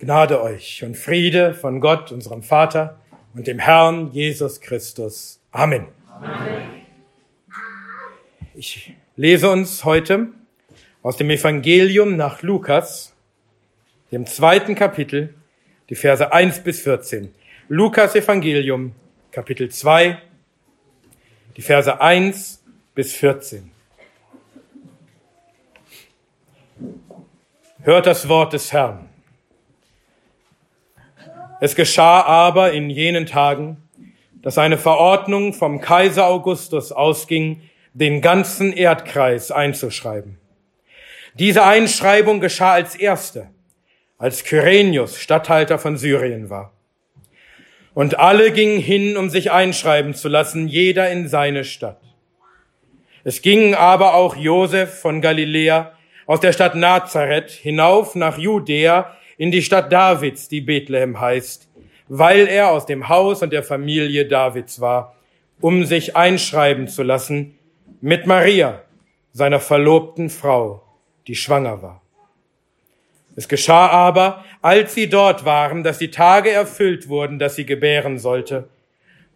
Gnade euch und Friede von Gott, unserem Vater und dem Herrn Jesus Christus. Amen. Amen. Ich lese uns heute aus dem Evangelium nach Lukas, dem zweiten Kapitel, die Verse 1 bis 14. Lukas Evangelium, Kapitel 2, die Verse 1 bis 14. Hört das Wort des Herrn. Es geschah aber in jenen Tagen, dass eine Verordnung vom Kaiser Augustus ausging, den ganzen Erdkreis einzuschreiben. Diese Einschreibung geschah als erste, als Kyrenius Statthalter von Syrien war. Und alle gingen hin, um sich einschreiben zu lassen, jeder in seine Stadt. Es ging aber auch Josef von Galiläa aus der Stadt Nazareth hinauf nach Judäa in die Stadt Davids, die Bethlehem heißt, weil er aus dem Haus und der Familie Davids war, um sich einschreiben zu lassen mit Maria, seiner verlobten Frau, die schwanger war. Es geschah aber, als sie dort waren, dass die Tage erfüllt wurden, dass sie gebären sollte.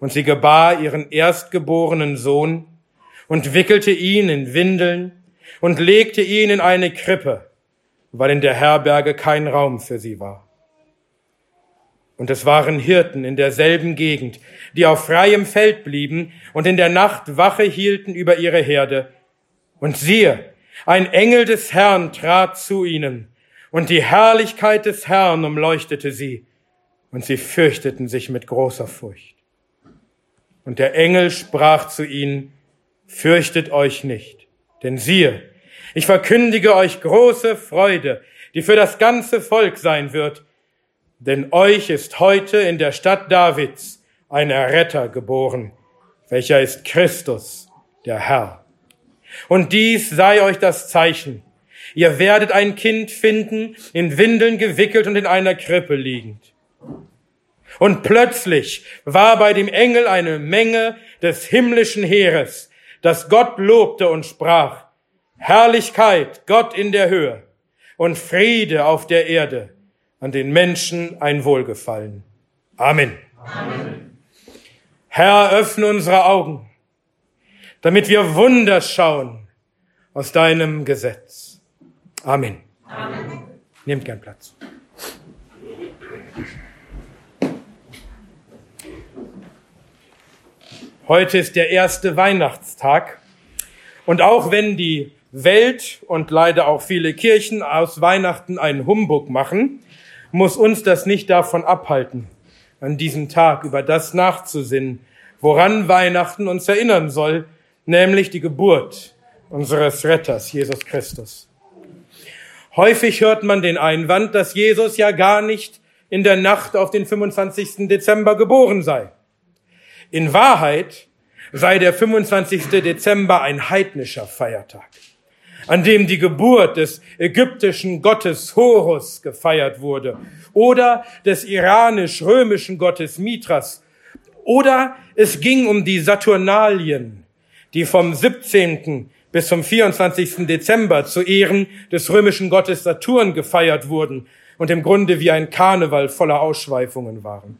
Und sie gebar ihren erstgeborenen Sohn und wickelte ihn in Windeln und legte ihn in eine Krippe, weil in der Herberge kein Raum für sie war. Und es waren Hirten in derselben Gegend, die auf freiem Feld blieben und in der Nacht Wache hielten über ihre Herde. Und siehe, ein Engel des Herrn trat zu ihnen und die Herrlichkeit des Herrn umleuchtete sie, und sie fürchteten sich mit großer Furcht. Und der Engel sprach zu ihnen, Fürchtet euch nicht, denn siehe, ich verkündige euch große Freude, die für das ganze Volk sein wird, denn euch ist heute in der Stadt Davids ein Erretter geboren, welcher ist Christus, der Herr. Und dies sei euch das Zeichen, Ihr werdet ein Kind finden, in Windeln gewickelt und in einer Krippe liegend. Und plötzlich war bei dem Engel eine Menge des himmlischen Heeres, das Gott lobte und sprach, Herrlichkeit, Gott in der Höhe und Friede auf der Erde, an den Menschen ein Wohlgefallen. Amen. Amen. Herr, öffne unsere Augen, damit wir Wunder schauen aus deinem Gesetz. Amen. Amen. Nehmt gern Platz. Heute ist der erste Weihnachtstag. Und auch wenn die Welt und leider auch viele Kirchen aus Weihnachten einen Humbug machen, muss uns das nicht davon abhalten, an diesem Tag über das nachzusinnen, woran Weihnachten uns erinnern soll, nämlich die Geburt unseres Retters, Jesus Christus. Häufig hört man den Einwand, dass Jesus ja gar nicht in der Nacht auf den 25. Dezember geboren sei. In Wahrheit sei der 25. Dezember ein heidnischer Feiertag, an dem die Geburt des ägyptischen Gottes Horus gefeiert wurde oder des iranisch-römischen Gottes Mithras oder es ging um die Saturnalien, die vom 17 bis zum 24. Dezember zu Ehren des römischen Gottes Saturn gefeiert wurden und im Grunde wie ein Karneval voller Ausschweifungen waren.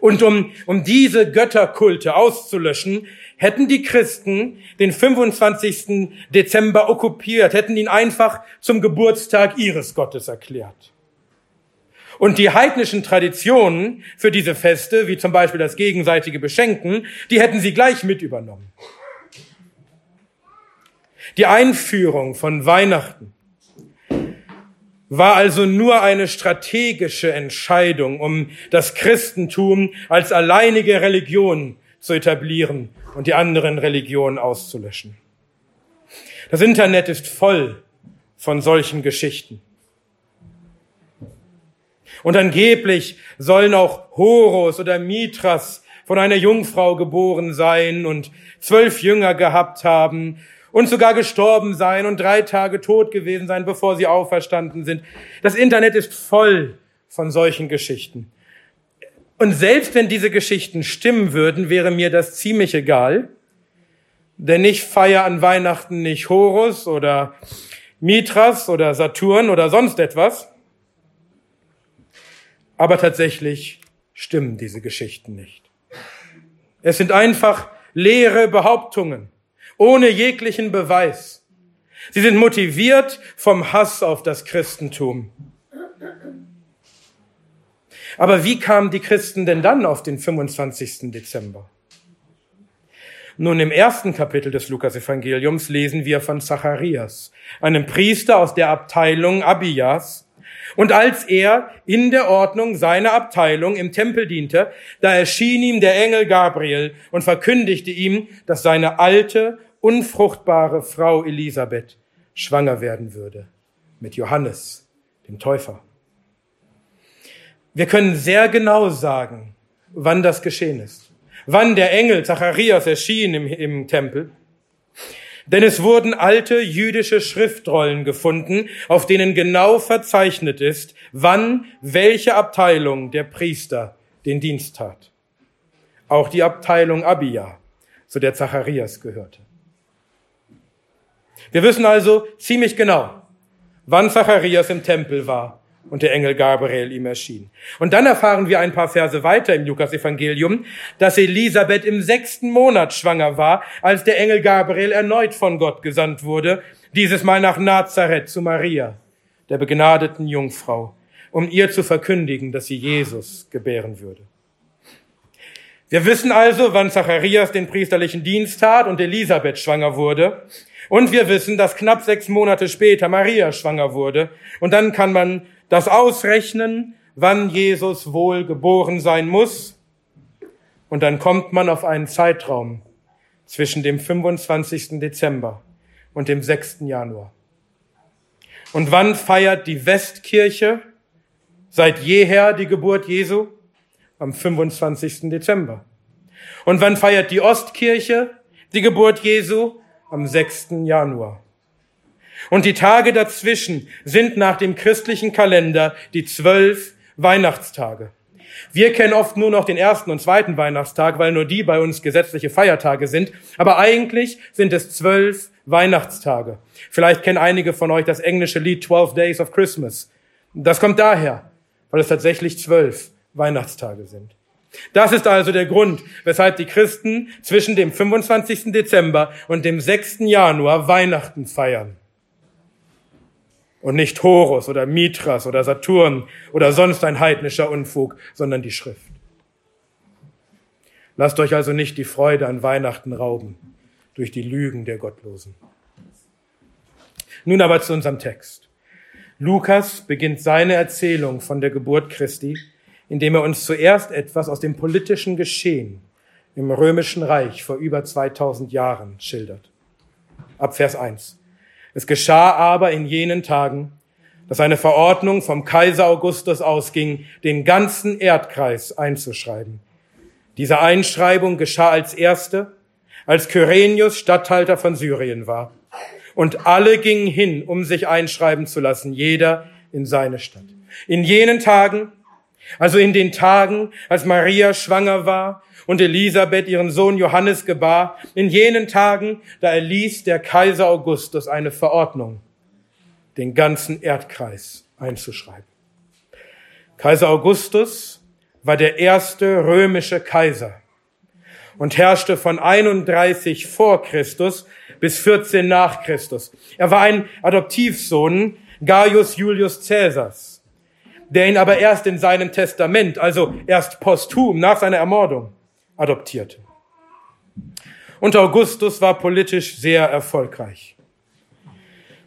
Und um, um diese Götterkulte auszulöschen, hätten die Christen den 25. Dezember okkupiert, hätten ihn einfach zum Geburtstag ihres Gottes erklärt. Und die heidnischen Traditionen für diese Feste, wie zum Beispiel das gegenseitige Beschenken, die hätten sie gleich mit übernommen. Die Einführung von Weihnachten war also nur eine strategische Entscheidung, um das Christentum als alleinige Religion zu etablieren und die anderen Religionen auszulöschen. Das Internet ist voll von solchen Geschichten. Und angeblich sollen auch Horus oder Mithras von einer Jungfrau geboren sein und zwölf Jünger gehabt haben und sogar gestorben sein und drei Tage tot gewesen sein, bevor sie auferstanden sind. Das Internet ist voll von solchen Geschichten. Und selbst wenn diese Geschichten stimmen würden, wäre mir das ziemlich egal. Denn ich feiere an Weihnachten nicht Horus oder Mithras oder Saturn oder sonst etwas, Aber tatsächlich stimmen diese Geschichten nicht. Es sind einfach leere Behauptungen, ohne jeglichen Beweis. Sie sind motiviert vom Hass auf das Christentum. Aber wie kamen die Christen denn dann auf den 25. Dezember? Nun, im ersten Kapitel des Lukas-Evangeliums lesen wir von Zacharias, einem Priester aus der Abteilung Abias. Und als er in der Ordnung seiner Abteilung im Tempel diente, da erschien ihm der Engel Gabriel und verkündigte ihm, dass seine alte, unfruchtbare Frau Elisabeth schwanger werden würde mit Johannes, dem Täufer. Wir können sehr genau sagen, wann das geschehen ist wann der Engel Zacharias erschien im, im Tempel. Denn es wurden alte jüdische Schriftrollen gefunden, auf denen genau verzeichnet ist, wann welche Abteilung der Priester den Dienst tat. Auch die Abteilung Abia, zu der Zacharias gehörte. Wir wissen also ziemlich genau, wann Zacharias im Tempel war und der Engel Gabriel ihm erschien. Und dann erfahren wir ein paar Verse weiter im Lukas-Evangelium, dass Elisabeth im sechsten Monat schwanger war, als der Engel Gabriel erneut von Gott gesandt wurde, dieses Mal nach Nazareth zu Maria, der begnadeten Jungfrau, um ihr zu verkündigen, dass sie Jesus gebären würde. Wir wissen also, wann Zacharias den priesterlichen Dienst tat und Elisabeth schwanger wurde. Und wir wissen, dass knapp sechs Monate später Maria schwanger wurde. Und dann kann man das Ausrechnen, wann Jesus wohl geboren sein muss. Und dann kommt man auf einen Zeitraum zwischen dem 25. Dezember und dem 6. Januar. Und wann feiert die Westkirche seit jeher die Geburt Jesu? Am 25. Dezember. Und wann feiert die Ostkirche die Geburt Jesu? Am 6. Januar. Und die Tage dazwischen sind nach dem christlichen Kalender die zwölf Weihnachtstage. Wir kennen oft nur noch den ersten und zweiten Weihnachtstag, weil nur die bei uns gesetzliche Feiertage sind. Aber eigentlich sind es zwölf Weihnachtstage. Vielleicht kennen einige von euch das englische Lied 12 Days of Christmas. Das kommt daher, weil es tatsächlich zwölf Weihnachtstage sind. Das ist also der Grund, weshalb die Christen zwischen dem 25. Dezember und dem 6. Januar Weihnachten feiern und nicht Horus oder Mithras oder Saturn oder sonst ein heidnischer Unfug, sondern die Schrift. Lasst euch also nicht die Freude an Weihnachten rauben durch die Lügen der Gottlosen. Nun aber zu unserem Text. Lukas beginnt seine Erzählung von der Geburt Christi, indem er uns zuerst etwas aus dem politischen Geschehen im römischen Reich vor über 2000 Jahren schildert. Ab Vers 1. Es geschah aber in jenen Tagen, dass eine Verordnung vom Kaiser Augustus ausging, den ganzen Erdkreis einzuschreiben. Diese Einschreibung geschah als erste, als Kyrenius Statthalter von Syrien war. Und alle gingen hin, um sich einschreiben zu lassen, jeder in seine Stadt. In jenen Tagen, also in den Tagen, als Maria schwanger war und Elisabeth ihren Sohn Johannes gebar, in jenen Tagen, da erließ der Kaiser Augustus eine Verordnung, den ganzen Erdkreis einzuschreiben. Kaiser Augustus war der erste römische Kaiser und herrschte von 31 vor Christus bis 14 nach Christus. Er war ein Adoptivsohn Gaius Julius Caesars, der ihn aber erst in seinem Testament, also erst posthum nach seiner Ermordung, adoptierte. Und Augustus war politisch sehr erfolgreich.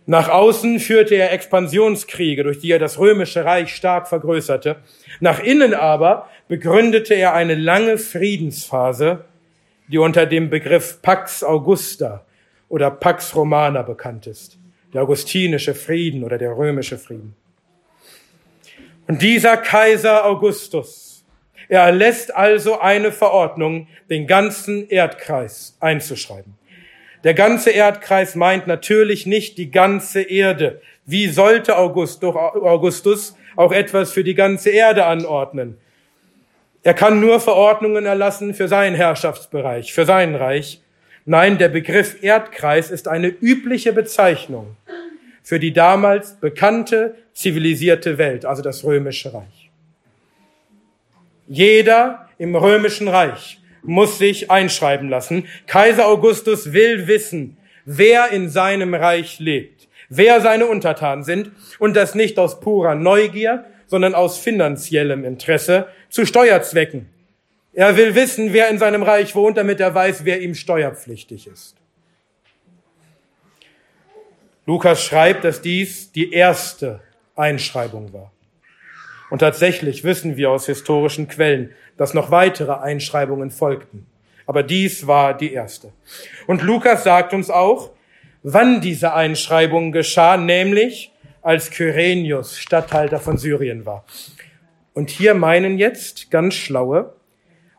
Nach außen führte er Expansionskriege, durch die er das römische Reich stark vergrößerte. Nach innen aber begründete er eine lange Friedensphase, die unter dem Begriff Pax Augusta oder Pax Romana bekannt ist. Der augustinische Frieden oder der römische Frieden. Und dieser Kaiser Augustus er erlässt also eine Verordnung, den ganzen Erdkreis einzuschreiben. Der ganze Erdkreis meint natürlich nicht die ganze Erde. Wie sollte Augustus auch etwas für die ganze Erde anordnen? Er kann nur Verordnungen erlassen für seinen Herrschaftsbereich, für sein Reich. Nein, der Begriff Erdkreis ist eine übliche Bezeichnung für die damals bekannte zivilisierte Welt, also das römische Reich. Jeder im römischen Reich muss sich einschreiben lassen. Kaiser Augustus will wissen, wer in seinem Reich lebt, wer seine Untertanen sind und das nicht aus purer Neugier, sondern aus finanziellem Interesse zu Steuerzwecken. Er will wissen, wer in seinem Reich wohnt, damit er weiß, wer ihm steuerpflichtig ist. Lukas schreibt, dass dies die erste Einschreibung war. Und tatsächlich wissen wir aus historischen Quellen, dass noch weitere Einschreibungen folgten. Aber dies war die erste. Und Lukas sagt uns auch, wann diese Einschreibung geschah, nämlich als Kyrenius Statthalter von Syrien war. Und hier meinen jetzt ganz schlaue,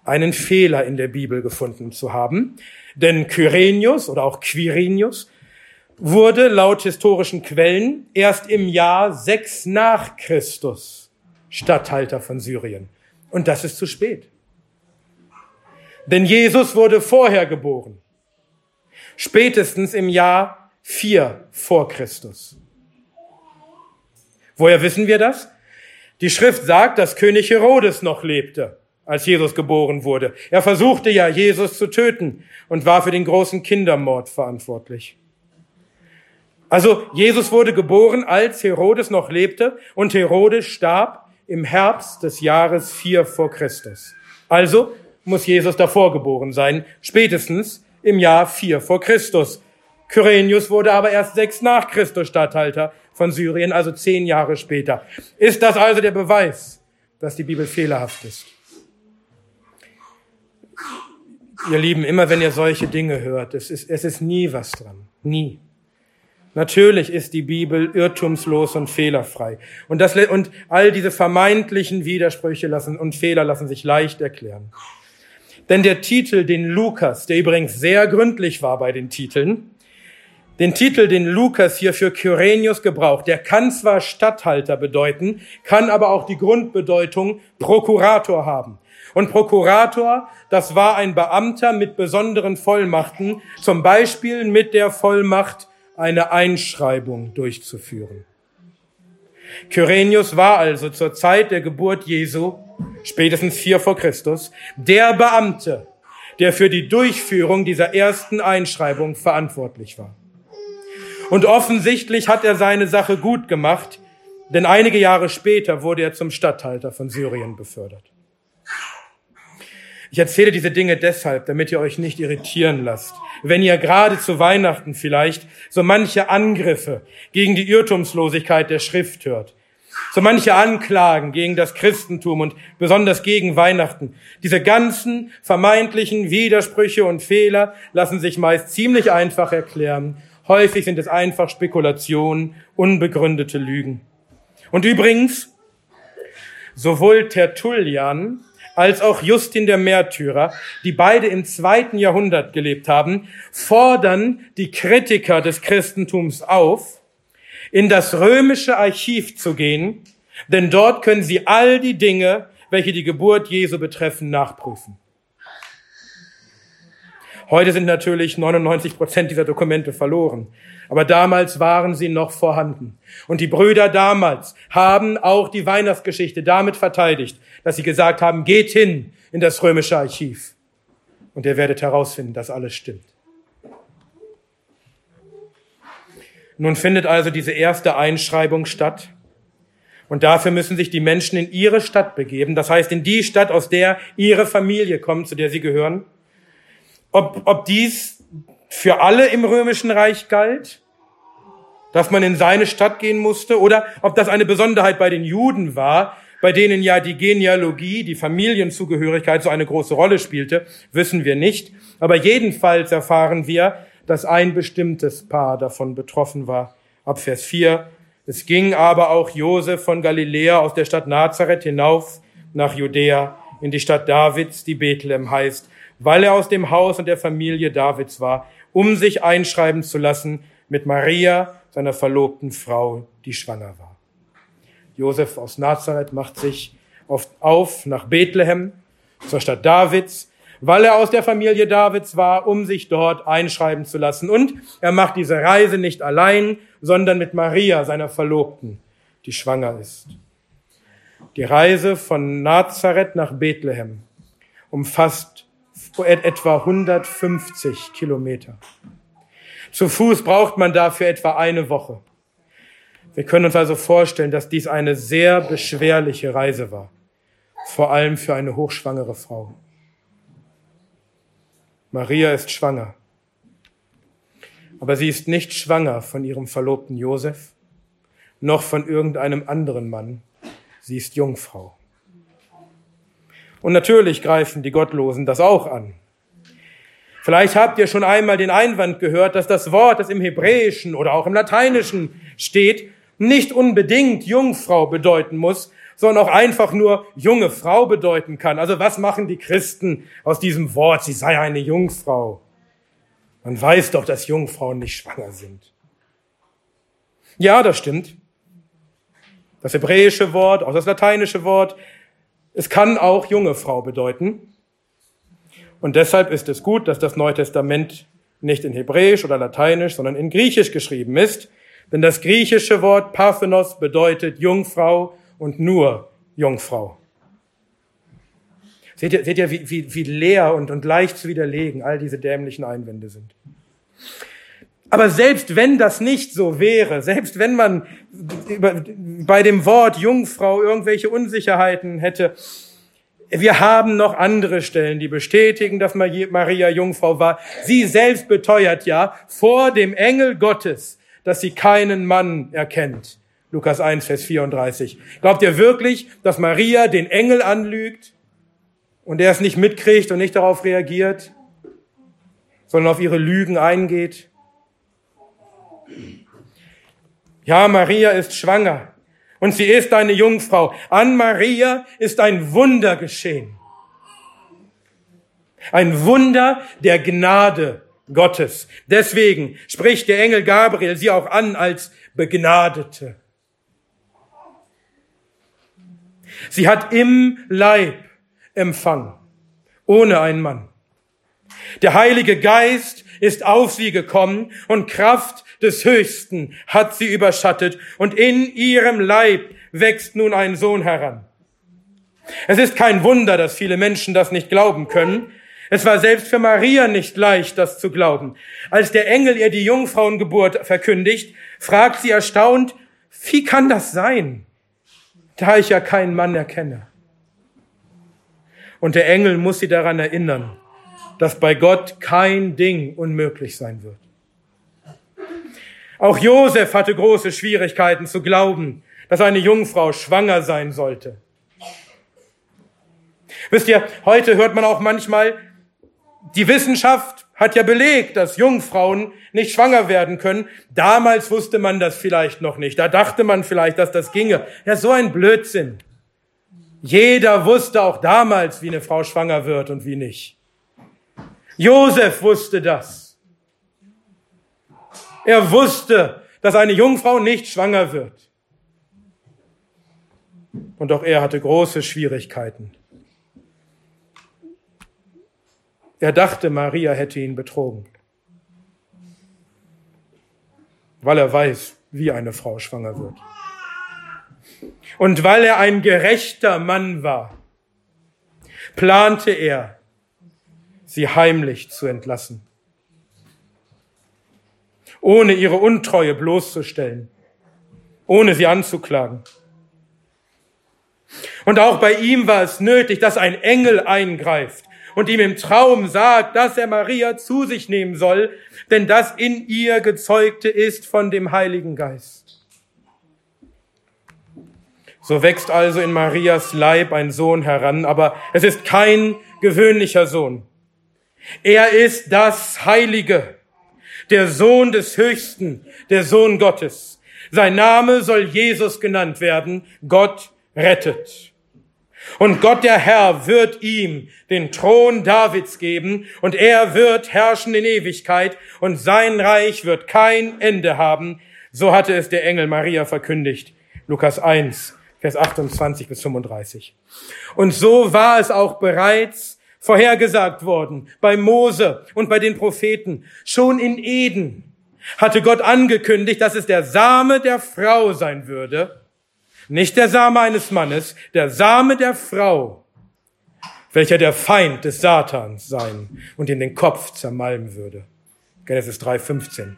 einen Fehler in der Bibel gefunden zu haben. Denn Kyrenius oder auch Quirinius wurde laut historischen Quellen erst im Jahr 6 nach Christus Statthalter von Syrien. Und das ist zu spät. Denn Jesus wurde vorher geboren. Spätestens im Jahr 4 vor Christus. Woher wissen wir das? Die Schrift sagt, dass König Herodes noch lebte, als Jesus geboren wurde. Er versuchte ja, Jesus zu töten und war für den großen Kindermord verantwortlich. Also Jesus wurde geboren, als Herodes noch lebte und Herodes starb im Herbst des Jahres 4 vor Christus. Also muss Jesus davor geboren sein, spätestens im Jahr 4 vor Christus. Kyrenius wurde aber erst sechs nach Christus Statthalter von Syrien, also zehn Jahre später. Ist das also der Beweis, dass die Bibel fehlerhaft ist? Ihr Lieben, immer wenn ihr solche Dinge hört, es ist, es ist nie was dran. Nie. Natürlich ist die Bibel irrtumslos und fehlerfrei. Und, das, und all diese vermeintlichen Widersprüche lassen, und Fehler lassen sich leicht erklären. Denn der Titel, den Lukas, der übrigens sehr gründlich war bei den Titeln, den Titel, den Lukas hier für Kyrenius gebraucht, der kann zwar Statthalter bedeuten, kann aber auch die Grundbedeutung Prokurator haben. Und Prokurator, das war ein Beamter mit besonderen Vollmachten, zum Beispiel mit der Vollmacht, eine Einschreibung durchzuführen. Kyrenius war also zur Zeit der Geburt Jesu, spätestens vier vor Christus, der Beamte, der für die Durchführung dieser ersten Einschreibung verantwortlich war. Und offensichtlich hat er seine Sache gut gemacht, denn einige Jahre später wurde er zum Statthalter von Syrien befördert. Ich erzähle diese Dinge deshalb, damit ihr euch nicht irritieren lasst wenn ihr gerade zu Weihnachten vielleicht so manche Angriffe gegen die Irrtumslosigkeit der Schrift hört, so manche Anklagen gegen das Christentum und besonders gegen Weihnachten. Diese ganzen vermeintlichen Widersprüche und Fehler lassen sich meist ziemlich einfach erklären. Häufig sind es einfach Spekulationen, unbegründete Lügen. Und übrigens, sowohl Tertullian als auch Justin der Märtyrer, die beide im zweiten Jahrhundert gelebt haben, fordern die Kritiker des Christentums auf, in das römische Archiv zu gehen, denn dort können sie all die Dinge, welche die Geburt Jesu betreffen, nachprüfen. Heute sind natürlich 99 Prozent dieser Dokumente verloren. Aber damals waren sie noch vorhanden. Und die Brüder damals haben auch die Weihnachtsgeschichte damit verteidigt, dass sie gesagt haben, geht hin in das römische Archiv. Und ihr werdet herausfinden, dass alles stimmt. Nun findet also diese erste Einschreibung statt. Und dafür müssen sich die Menschen in ihre Stadt begeben. Das heißt, in die Stadt, aus der ihre Familie kommt, zu der sie gehören. Ob, ob dies für alle im römischen Reich galt, dass man in seine Stadt gehen musste, oder ob das eine Besonderheit bei den Juden war, bei denen ja die Genealogie, die Familienzugehörigkeit so eine große Rolle spielte, wissen wir nicht. Aber jedenfalls erfahren wir, dass ein bestimmtes Paar davon betroffen war. Ab Vers 4. Es ging aber auch Josef von Galiläa aus der Stadt Nazareth hinauf nach Judäa in die Stadt Davids, die Bethlehem heißt, weil er aus dem Haus und der Familie Davids war, um sich einschreiben zu lassen mit Maria, seiner verlobten Frau, die schwanger war. Josef aus Nazareth macht sich auf nach Bethlehem, zur Stadt Davids, weil er aus der Familie Davids war, um sich dort einschreiben zu lassen. Und er macht diese Reise nicht allein, sondern mit Maria, seiner Verlobten, die schwanger ist. Die Reise von Nazareth nach Bethlehem umfasst etwa 150 Kilometer. Zu Fuß braucht man dafür etwa eine Woche. Wir können uns also vorstellen, dass dies eine sehr beschwerliche Reise war, vor allem für eine hochschwangere Frau. Maria ist schwanger, aber sie ist nicht schwanger von ihrem Verlobten Josef, noch von irgendeinem anderen Mann. Sie ist Jungfrau. Und natürlich greifen die Gottlosen das auch an. Vielleicht habt ihr schon einmal den Einwand gehört, dass das Wort, das im Hebräischen oder auch im Lateinischen steht, nicht unbedingt Jungfrau bedeuten muss, sondern auch einfach nur junge Frau bedeuten kann. Also was machen die Christen aus diesem Wort? Sie sei eine Jungfrau. Man weiß doch, dass Jungfrauen nicht schwanger sind. Ja, das stimmt. Das hebräische Wort, auch das lateinische Wort, es kann auch junge Frau bedeuten. Und deshalb ist es gut, dass das Neue Testament nicht in Hebräisch oder Lateinisch, sondern in Griechisch geschrieben ist. Denn das griechische Wort Parthenos bedeutet Jungfrau und nur Jungfrau. Seht ihr, seht ihr wie, wie, wie leer und, und leicht zu widerlegen all diese dämlichen Einwände sind? Aber selbst wenn das nicht so wäre, selbst wenn man bei dem Wort Jungfrau irgendwelche Unsicherheiten hätte, wir haben noch andere Stellen, die bestätigen, dass Maria Jungfrau war. Sie selbst beteuert ja vor dem Engel Gottes, dass sie keinen Mann erkennt. Lukas 1, Vers 34. Glaubt ihr wirklich, dass Maria den Engel anlügt und er es nicht mitkriegt und nicht darauf reagiert, sondern auf ihre Lügen eingeht? Ja, Maria ist schwanger. Und sie ist eine Jungfrau. An Maria ist ein Wunder geschehen. Ein Wunder der Gnade Gottes. Deswegen spricht der Engel Gabriel sie auch an als Begnadete. Sie hat im Leib empfangen, ohne einen Mann. Der Heilige Geist ist auf sie gekommen und Kraft des Höchsten hat sie überschattet und in ihrem Leib wächst nun ein Sohn heran. Es ist kein Wunder, dass viele Menschen das nicht glauben können. Es war selbst für Maria nicht leicht, das zu glauben. Als der Engel ihr die Jungfrauengeburt verkündigt, fragt sie erstaunt, wie kann das sein, da ich ja keinen Mann erkenne? Und der Engel muss sie daran erinnern, dass bei Gott kein Ding unmöglich sein wird. Auch Josef hatte große Schwierigkeiten zu glauben, dass eine Jungfrau schwanger sein sollte. Wisst ihr, heute hört man auch manchmal, die Wissenschaft hat ja belegt, dass Jungfrauen nicht schwanger werden können. Damals wusste man das vielleicht noch nicht. Da dachte man vielleicht, dass das ginge. Ja, so ein Blödsinn. Jeder wusste auch damals, wie eine Frau schwanger wird und wie nicht. Josef wusste das. Er wusste, dass eine Jungfrau nicht schwanger wird. Und auch er hatte große Schwierigkeiten. Er dachte, Maria hätte ihn betrogen, weil er weiß, wie eine Frau schwanger wird. Und weil er ein gerechter Mann war, plante er, sie heimlich zu entlassen ohne ihre Untreue bloßzustellen, ohne sie anzuklagen. Und auch bei ihm war es nötig, dass ein Engel eingreift und ihm im Traum sagt, dass er Maria zu sich nehmen soll, denn das in ihr gezeugte ist von dem Heiligen Geist. So wächst also in Marias Leib ein Sohn heran, aber es ist kein gewöhnlicher Sohn. Er ist das Heilige, der Sohn des Höchsten, der Sohn Gottes. Sein Name soll Jesus genannt werden, Gott rettet. Und Gott der Herr wird ihm den Thron Davids geben und er wird herrschen in Ewigkeit und sein Reich wird kein Ende haben. So hatte es der Engel Maria verkündigt. Lukas 1, Vers 28 bis 35. Und so war es auch bereits vorhergesagt worden bei Mose und bei den Propheten. Schon in Eden hatte Gott angekündigt, dass es der Same der Frau sein würde, nicht der Same eines Mannes, der Same der Frau, welcher der Feind des Satans sein und ihm den Kopf zermalmen würde. Genesis 3,15.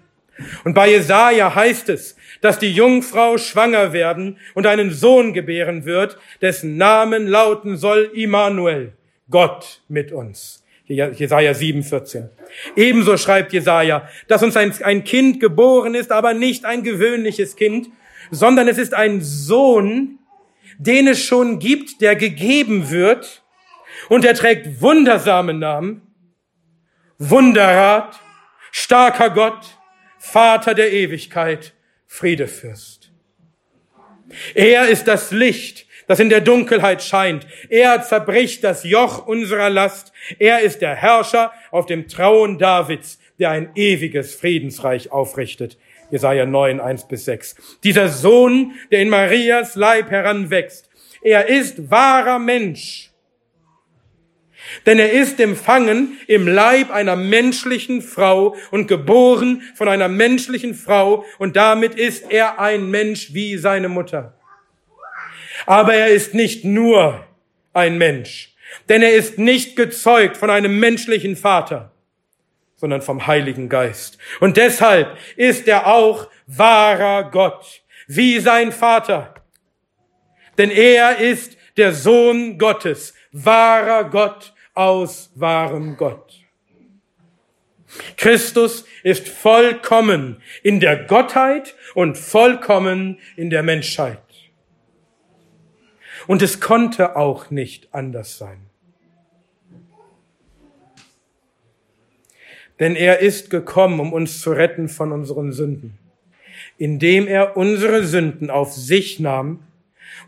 Und bei Jesaja heißt es, dass die Jungfrau schwanger werden und einen Sohn gebären wird, dessen Namen lauten soll Immanuel, Gott mit uns. Jesaja 7,14. Ebenso schreibt Jesaja, dass uns ein, Kind geboren ist, aber nicht ein gewöhnliches Kind, sondern es ist ein Sohn, den es schon gibt, der gegeben wird, und er trägt wundersame Namen, Wunderrat, starker Gott, Vater der Ewigkeit, Friedefürst. Er ist das Licht, das in der Dunkelheit scheint. Er zerbricht das Joch unserer Last. Er ist der Herrscher auf dem Thron Davids, der ein ewiges Friedensreich aufrichtet. Jesaja 9, 1 bis 6. Dieser Sohn, der in Marias Leib heranwächst. Er ist wahrer Mensch denn er ist empfangen im Leib einer menschlichen Frau und geboren von einer menschlichen Frau und damit ist er ein Mensch wie seine Mutter. Aber er ist nicht nur ein Mensch, denn er ist nicht gezeugt von einem menschlichen Vater, sondern vom Heiligen Geist. Und deshalb ist er auch wahrer Gott, wie sein Vater. Denn er ist der Sohn Gottes, wahrer Gott aus wahrem Gott. Christus ist vollkommen in der Gottheit und vollkommen in der Menschheit. Und es konnte auch nicht anders sein. Denn er ist gekommen, um uns zu retten von unseren Sünden, indem er unsere Sünden auf sich nahm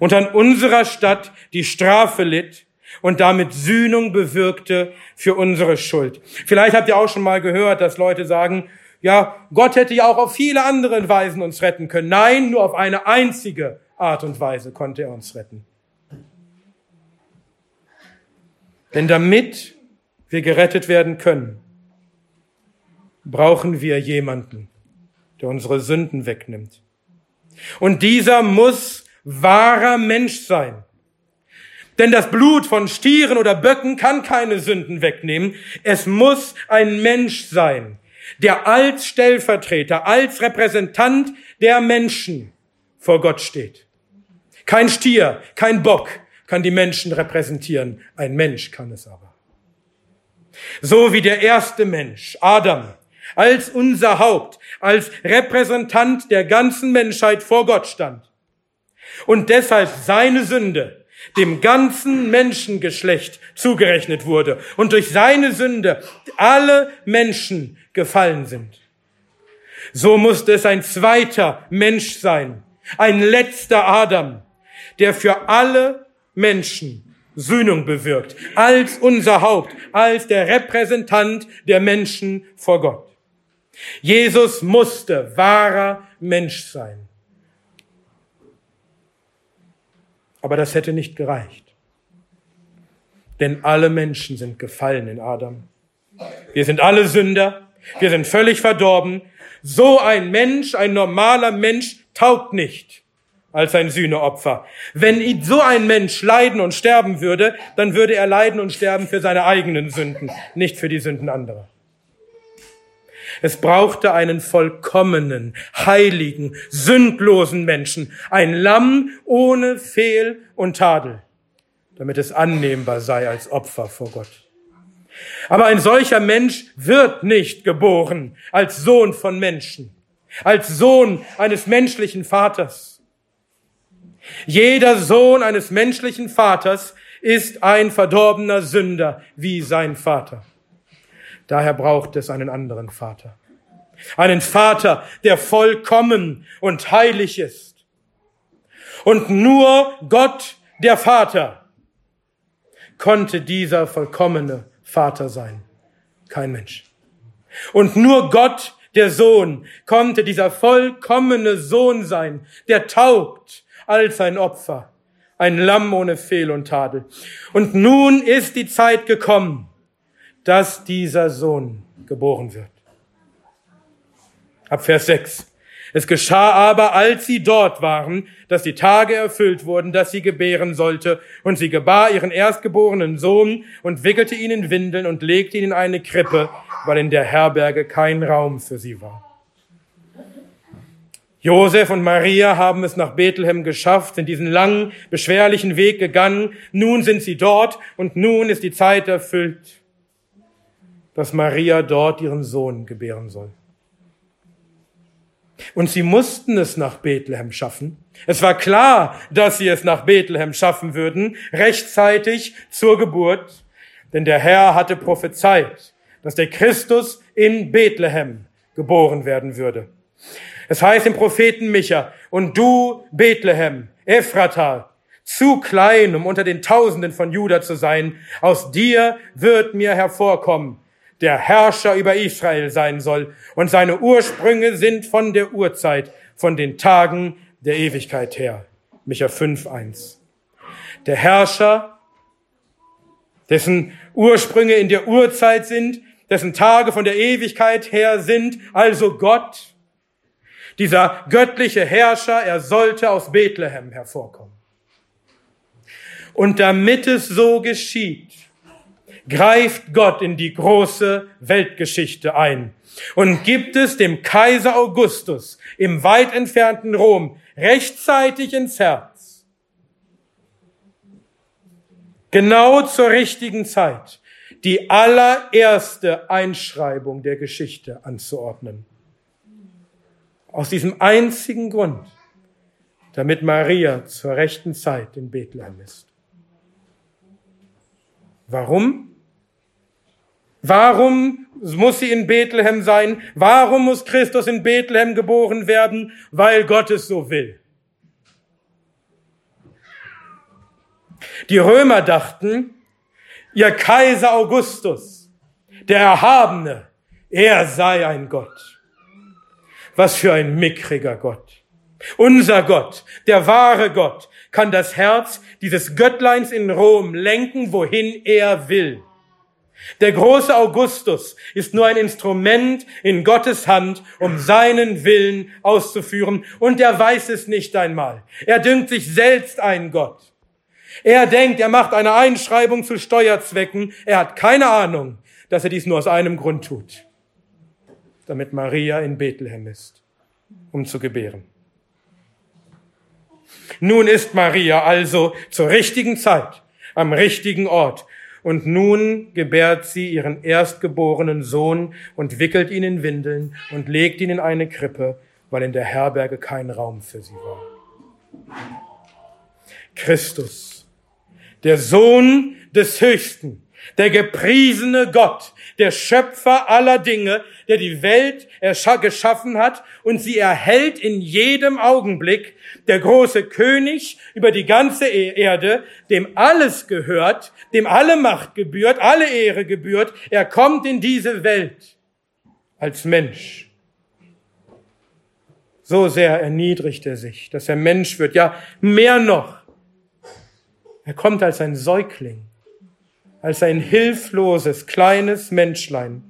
und an unserer Stadt die Strafe litt, und damit Sühnung bewirkte für unsere Schuld. Vielleicht habt ihr auch schon mal gehört, dass Leute sagen, ja, Gott hätte ja auch auf viele andere Weisen uns retten können. Nein, nur auf eine einzige Art und Weise konnte er uns retten. Denn damit wir gerettet werden können, brauchen wir jemanden, der unsere Sünden wegnimmt. Und dieser muss wahrer Mensch sein. Denn das Blut von Stieren oder Böcken kann keine Sünden wegnehmen. Es muss ein Mensch sein, der als Stellvertreter, als Repräsentant der Menschen vor Gott steht. Kein Stier, kein Bock kann die Menschen repräsentieren. Ein Mensch kann es aber. So wie der erste Mensch, Adam, als unser Haupt, als Repräsentant der ganzen Menschheit vor Gott stand und deshalb seine Sünde dem ganzen Menschengeschlecht zugerechnet wurde und durch seine Sünde alle Menschen gefallen sind. So musste es ein zweiter Mensch sein, ein letzter Adam, der für alle Menschen Sühnung bewirkt, als unser Haupt, als der Repräsentant der Menschen vor Gott. Jesus musste wahrer Mensch sein. Aber das hätte nicht gereicht. Denn alle Menschen sind gefallen in Adam. Wir sind alle Sünder. Wir sind völlig verdorben. So ein Mensch, ein normaler Mensch, taugt nicht als ein Sühneopfer. Wenn so ein Mensch leiden und sterben würde, dann würde er leiden und sterben für seine eigenen Sünden, nicht für die Sünden anderer. Es brauchte einen vollkommenen, heiligen, sündlosen Menschen, ein Lamm ohne Fehl und Tadel, damit es annehmbar sei als Opfer vor Gott. Aber ein solcher Mensch wird nicht geboren als Sohn von Menschen, als Sohn eines menschlichen Vaters. Jeder Sohn eines menschlichen Vaters ist ein verdorbener Sünder wie sein Vater. Daher braucht es einen anderen Vater. Einen Vater, der vollkommen und heilig ist. Und nur Gott, der Vater, konnte dieser vollkommene Vater sein. Kein Mensch. Und nur Gott, der Sohn, konnte dieser vollkommene Sohn sein, der taugt als ein Opfer, ein Lamm ohne Fehl und Tadel. Und nun ist die Zeit gekommen, dass dieser Sohn geboren wird. Ab Vers 6. Es geschah aber, als sie dort waren, dass die Tage erfüllt wurden, dass sie gebären sollte. Und sie gebar ihren erstgeborenen Sohn und wickelte ihn in Windeln und legte ihn in eine Krippe, weil in der Herberge kein Raum für sie war. Josef und Maria haben es nach Bethlehem geschafft, sind diesen langen, beschwerlichen Weg gegangen. Nun sind sie dort und nun ist die Zeit erfüllt, dass Maria dort ihren Sohn gebären soll. Und sie mussten es nach Bethlehem schaffen. Es war klar, dass sie es nach Bethlehem schaffen würden, rechtzeitig zur Geburt, denn der Herr hatte prophezeit, dass der Christus in Bethlehem geboren werden würde. Es heißt im Propheten Micha, und du, Bethlehem, Ephrata, zu klein, um unter den Tausenden von Juda zu sein, aus dir wird mir hervorkommen, der Herrscher über Israel sein soll, und seine Ursprünge sind von der Urzeit, von den Tagen der Ewigkeit her. Micha 5.1. Der Herrscher, dessen Ursprünge in der Urzeit sind, dessen Tage von der Ewigkeit her sind, also Gott, dieser göttliche Herrscher, er sollte aus Bethlehem hervorkommen. Und damit es so geschieht, greift Gott in die große Weltgeschichte ein und gibt es dem Kaiser Augustus im weit entfernten Rom rechtzeitig ins Herz. Genau zur richtigen Zeit die allererste Einschreibung der Geschichte anzuordnen. Aus diesem einzigen Grund, damit Maria zur rechten Zeit in Bethlehem ist. Warum? Warum muss sie in Bethlehem sein? Warum muss Christus in Bethlehem geboren werden? Weil Gott es so will. Die Römer dachten, ihr Kaiser Augustus, der Erhabene, er sei ein Gott. Was für ein mickriger Gott. Unser Gott, der wahre Gott, kann das Herz dieses Göttleins in Rom lenken, wohin er will. Der große Augustus ist nur ein Instrument in Gottes Hand, um seinen Willen auszuführen, und er weiß es nicht einmal. Er dünkt sich selbst ein Gott. Er denkt, er macht eine Einschreibung zu Steuerzwecken. Er hat keine Ahnung, dass er dies nur aus einem Grund tut damit Maria in Bethlehem ist, um zu gebären. Nun ist Maria also zur richtigen Zeit am richtigen Ort und nun gebärt sie ihren erstgeborenen Sohn und wickelt ihn in Windeln und legt ihn in eine Krippe, weil in der Herberge kein Raum für sie war. Christus, der Sohn des Höchsten, der gepriesene Gott, der Schöpfer aller Dinge, der die Welt geschaffen hat und sie erhält in jedem Augenblick, der große König über die ganze e- Erde, dem alles gehört, dem alle Macht gebührt, alle Ehre gebührt, er kommt in diese Welt als Mensch. So sehr erniedrigt er sich, dass er Mensch wird. Ja, mehr noch. Er kommt als ein Säugling als ein hilfloses, kleines Menschlein.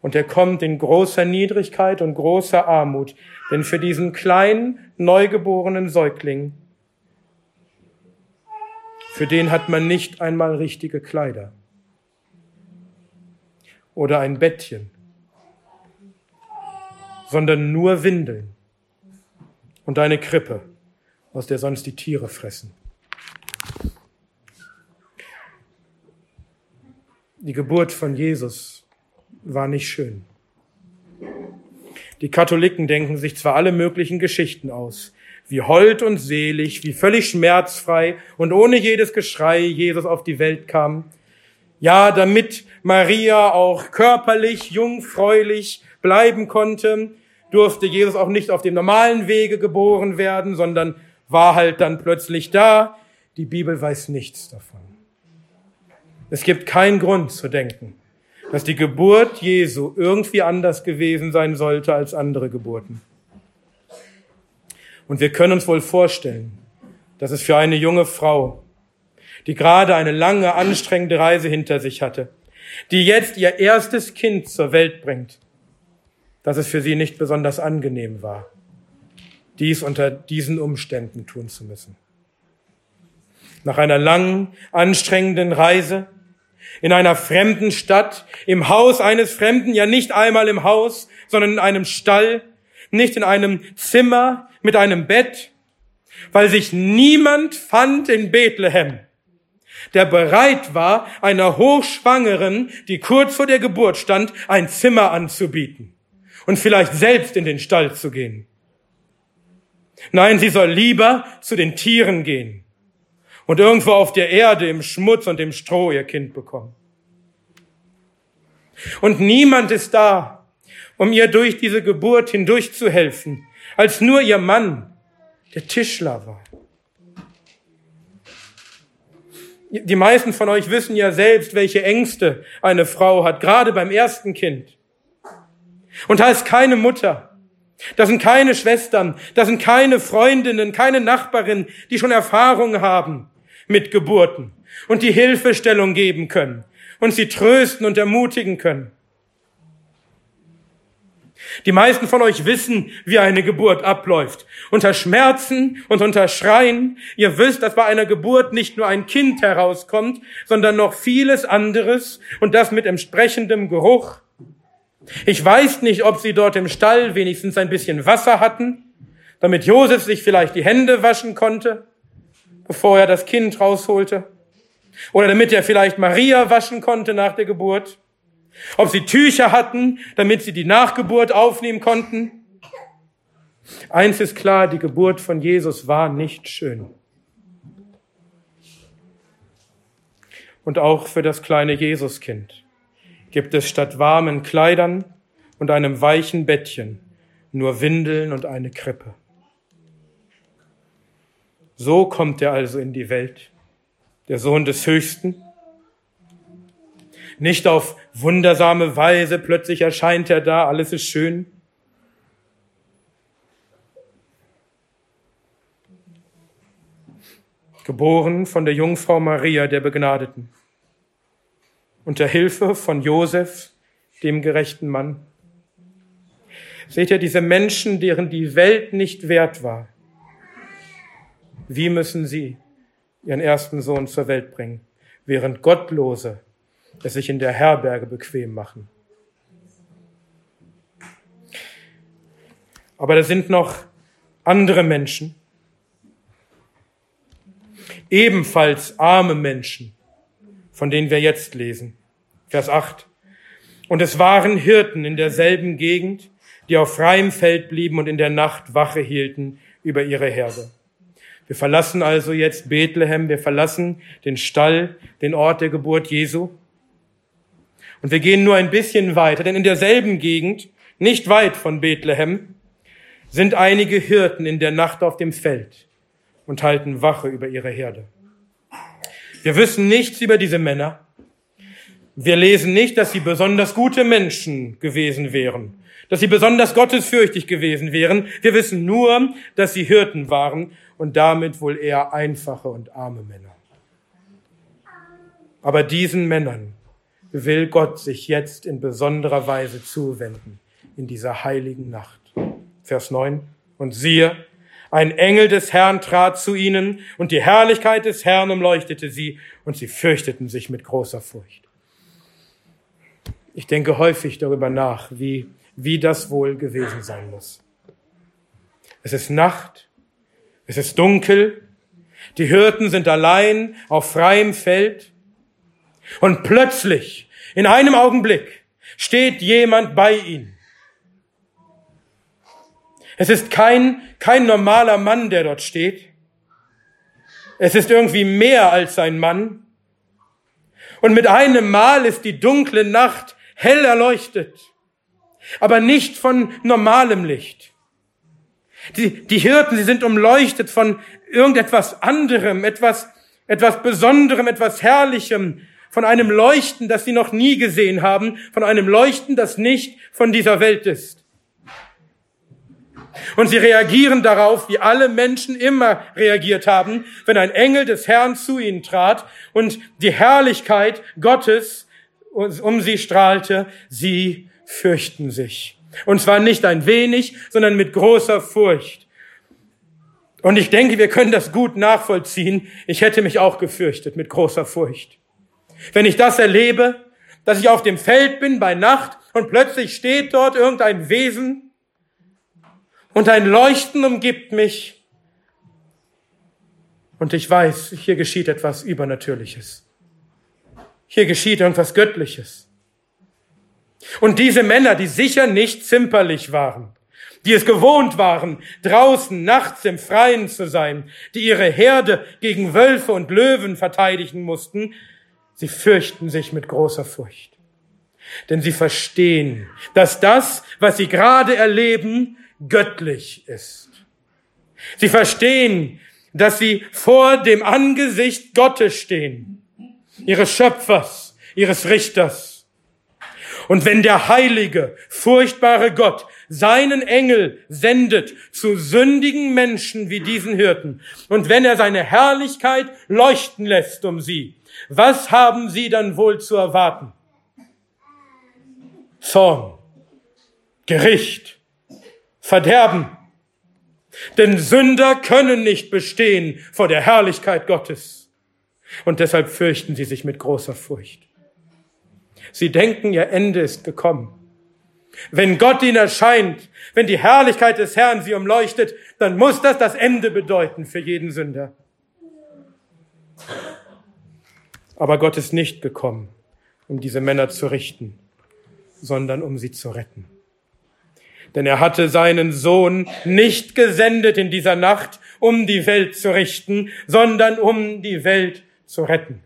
Und er kommt in großer Niedrigkeit und großer Armut, denn für diesen kleinen, neugeborenen Säugling, für den hat man nicht einmal richtige Kleider oder ein Bettchen, sondern nur Windeln und eine Krippe, aus der sonst die Tiere fressen. Die Geburt von Jesus war nicht schön. Die Katholiken denken sich zwar alle möglichen Geschichten aus, wie hold und selig, wie völlig schmerzfrei und ohne jedes Geschrei Jesus auf die Welt kam. Ja, damit Maria auch körperlich jungfräulich bleiben konnte, durfte Jesus auch nicht auf dem normalen Wege geboren werden, sondern war halt dann plötzlich da. Die Bibel weiß nichts davon. Es gibt keinen Grund zu denken, dass die Geburt Jesu irgendwie anders gewesen sein sollte als andere Geburten. Und wir können uns wohl vorstellen, dass es für eine junge Frau, die gerade eine lange, anstrengende Reise hinter sich hatte, die jetzt ihr erstes Kind zur Welt bringt, dass es für sie nicht besonders angenehm war, dies unter diesen Umständen tun zu müssen. Nach einer langen, anstrengenden Reise in einer fremden Stadt, im Haus eines Fremden, ja nicht einmal im Haus, sondern in einem Stall, nicht in einem Zimmer mit einem Bett, weil sich niemand fand in Bethlehem, der bereit war, einer Hochschwangeren, die kurz vor der Geburt stand, ein Zimmer anzubieten und vielleicht selbst in den Stall zu gehen. Nein, sie soll lieber zu den Tieren gehen und irgendwo auf der Erde im Schmutz und im Stroh ihr Kind bekommen. Und niemand ist da, um ihr durch diese Geburt hindurch zu helfen, als nur ihr Mann, der Tischler war. Die meisten von euch wissen ja selbst, welche Ängste eine Frau hat, gerade beim ersten Kind. Und da ist keine Mutter, da sind keine Schwestern, da sind keine Freundinnen, keine Nachbarinnen, die schon Erfahrung haben mit Geburten und die Hilfestellung geben können und sie trösten und ermutigen können. Die meisten von euch wissen, wie eine Geburt abläuft. Unter Schmerzen und unter Schreien. Ihr wisst, dass bei einer Geburt nicht nur ein Kind herauskommt, sondern noch vieles anderes und das mit entsprechendem Geruch. Ich weiß nicht, ob sie dort im Stall wenigstens ein bisschen Wasser hatten, damit Josef sich vielleicht die Hände waschen konnte, bevor er das Kind rausholte. Oder damit er vielleicht Maria waschen konnte nach der Geburt. Ob sie Tücher hatten, damit sie die Nachgeburt aufnehmen konnten. Eins ist klar, die Geburt von Jesus war nicht schön. Und auch für das kleine Jesuskind gibt es statt warmen Kleidern und einem weichen Bettchen nur Windeln und eine Krippe. So kommt er also in die Welt, der Sohn des Höchsten, nicht auf wundersame Weise, plötzlich erscheint er da, alles ist schön. Geboren von der Jungfrau Maria, der Begnadeten. Unter Hilfe von Josef, dem gerechten Mann. Seht ihr diese Menschen, deren die Welt nicht wert war? Wie müssen sie ihren ersten Sohn zur Welt bringen? Während Gottlose es sich in der Herberge bequem machen. Aber da sind noch andere Menschen, ebenfalls arme Menschen, von denen wir jetzt lesen. Vers 8. Und es waren Hirten in derselben Gegend, die auf freiem Feld blieben und in der Nacht Wache hielten über ihre Herde. Wir verlassen also jetzt Bethlehem, wir verlassen den Stall, den Ort der Geburt Jesu und wir gehen nur ein bisschen weiter, denn in derselben Gegend, nicht weit von Bethlehem, sind einige Hirten in der Nacht auf dem Feld und halten Wache über ihre Herde. Wir wissen nichts über diese Männer. Wir lesen nicht, dass sie besonders gute Menschen gewesen wären, dass sie besonders gottesfürchtig gewesen wären. Wir wissen nur, dass sie Hirten waren und damit wohl eher einfache und arme Männer. Aber diesen Männern will Gott sich jetzt in besonderer Weise zuwenden in dieser heiligen Nacht. Vers 9. Und siehe, ein Engel des Herrn trat zu ihnen und die Herrlichkeit des Herrn umleuchtete sie und sie fürchteten sich mit großer Furcht. Ich denke häufig darüber nach, wie, wie das wohl gewesen sein muss. Es ist Nacht, es ist dunkel, die Hirten sind allein auf freiem Feld und plötzlich, in einem Augenblick, steht jemand bei ihnen. Es ist kein, kein normaler Mann, der dort steht. Es ist irgendwie mehr als ein Mann. Und mit einem Mal ist die dunkle Nacht hell erleuchtet, aber nicht von normalem Licht. Die, die Hirten, sie sind umleuchtet von irgendetwas anderem, etwas, etwas Besonderem, etwas Herrlichem, von einem Leuchten, das sie noch nie gesehen haben, von einem Leuchten, das nicht von dieser Welt ist. Und sie reagieren darauf, wie alle Menschen immer reagiert haben, wenn ein Engel des Herrn zu ihnen trat und die Herrlichkeit Gottes um sie strahlte. Sie fürchten sich. Und zwar nicht ein wenig, sondern mit großer Furcht. Und ich denke, wir können das gut nachvollziehen. Ich hätte mich auch gefürchtet mit großer Furcht. Wenn ich das erlebe, dass ich auf dem Feld bin bei Nacht und plötzlich steht dort irgendein Wesen und ein Leuchten umgibt mich und ich weiß, hier geschieht etwas Übernatürliches. Hier geschieht irgendwas Göttliches. Und diese Männer, die sicher nicht zimperlich waren, die es gewohnt waren, draußen nachts im Freien zu sein, die ihre Herde gegen Wölfe und Löwen verteidigen mussten, sie fürchten sich mit großer Furcht. Denn sie verstehen, dass das, was sie gerade erleben, göttlich ist. Sie verstehen, dass sie vor dem Angesicht Gottes stehen, ihres Schöpfers, ihres Richters. Und wenn der heilige, furchtbare Gott seinen Engel sendet zu sündigen Menschen wie diesen Hirten, und wenn er seine Herrlichkeit leuchten lässt um sie, was haben sie dann wohl zu erwarten? Zorn, Gericht, Verderben, denn Sünder können nicht bestehen vor der Herrlichkeit Gottes. Und deshalb fürchten sie sich mit großer Furcht. Sie denken, ihr Ende ist gekommen. Wenn Gott ihnen erscheint, wenn die Herrlichkeit des Herrn sie umleuchtet, dann muss das das Ende bedeuten für jeden Sünder. Aber Gott ist nicht gekommen, um diese Männer zu richten, sondern um sie zu retten. Denn er hatte seinen Sohn nicht gesendet in dieser Nacht, um die Welt zu richten, sondern um die Welt zu retten.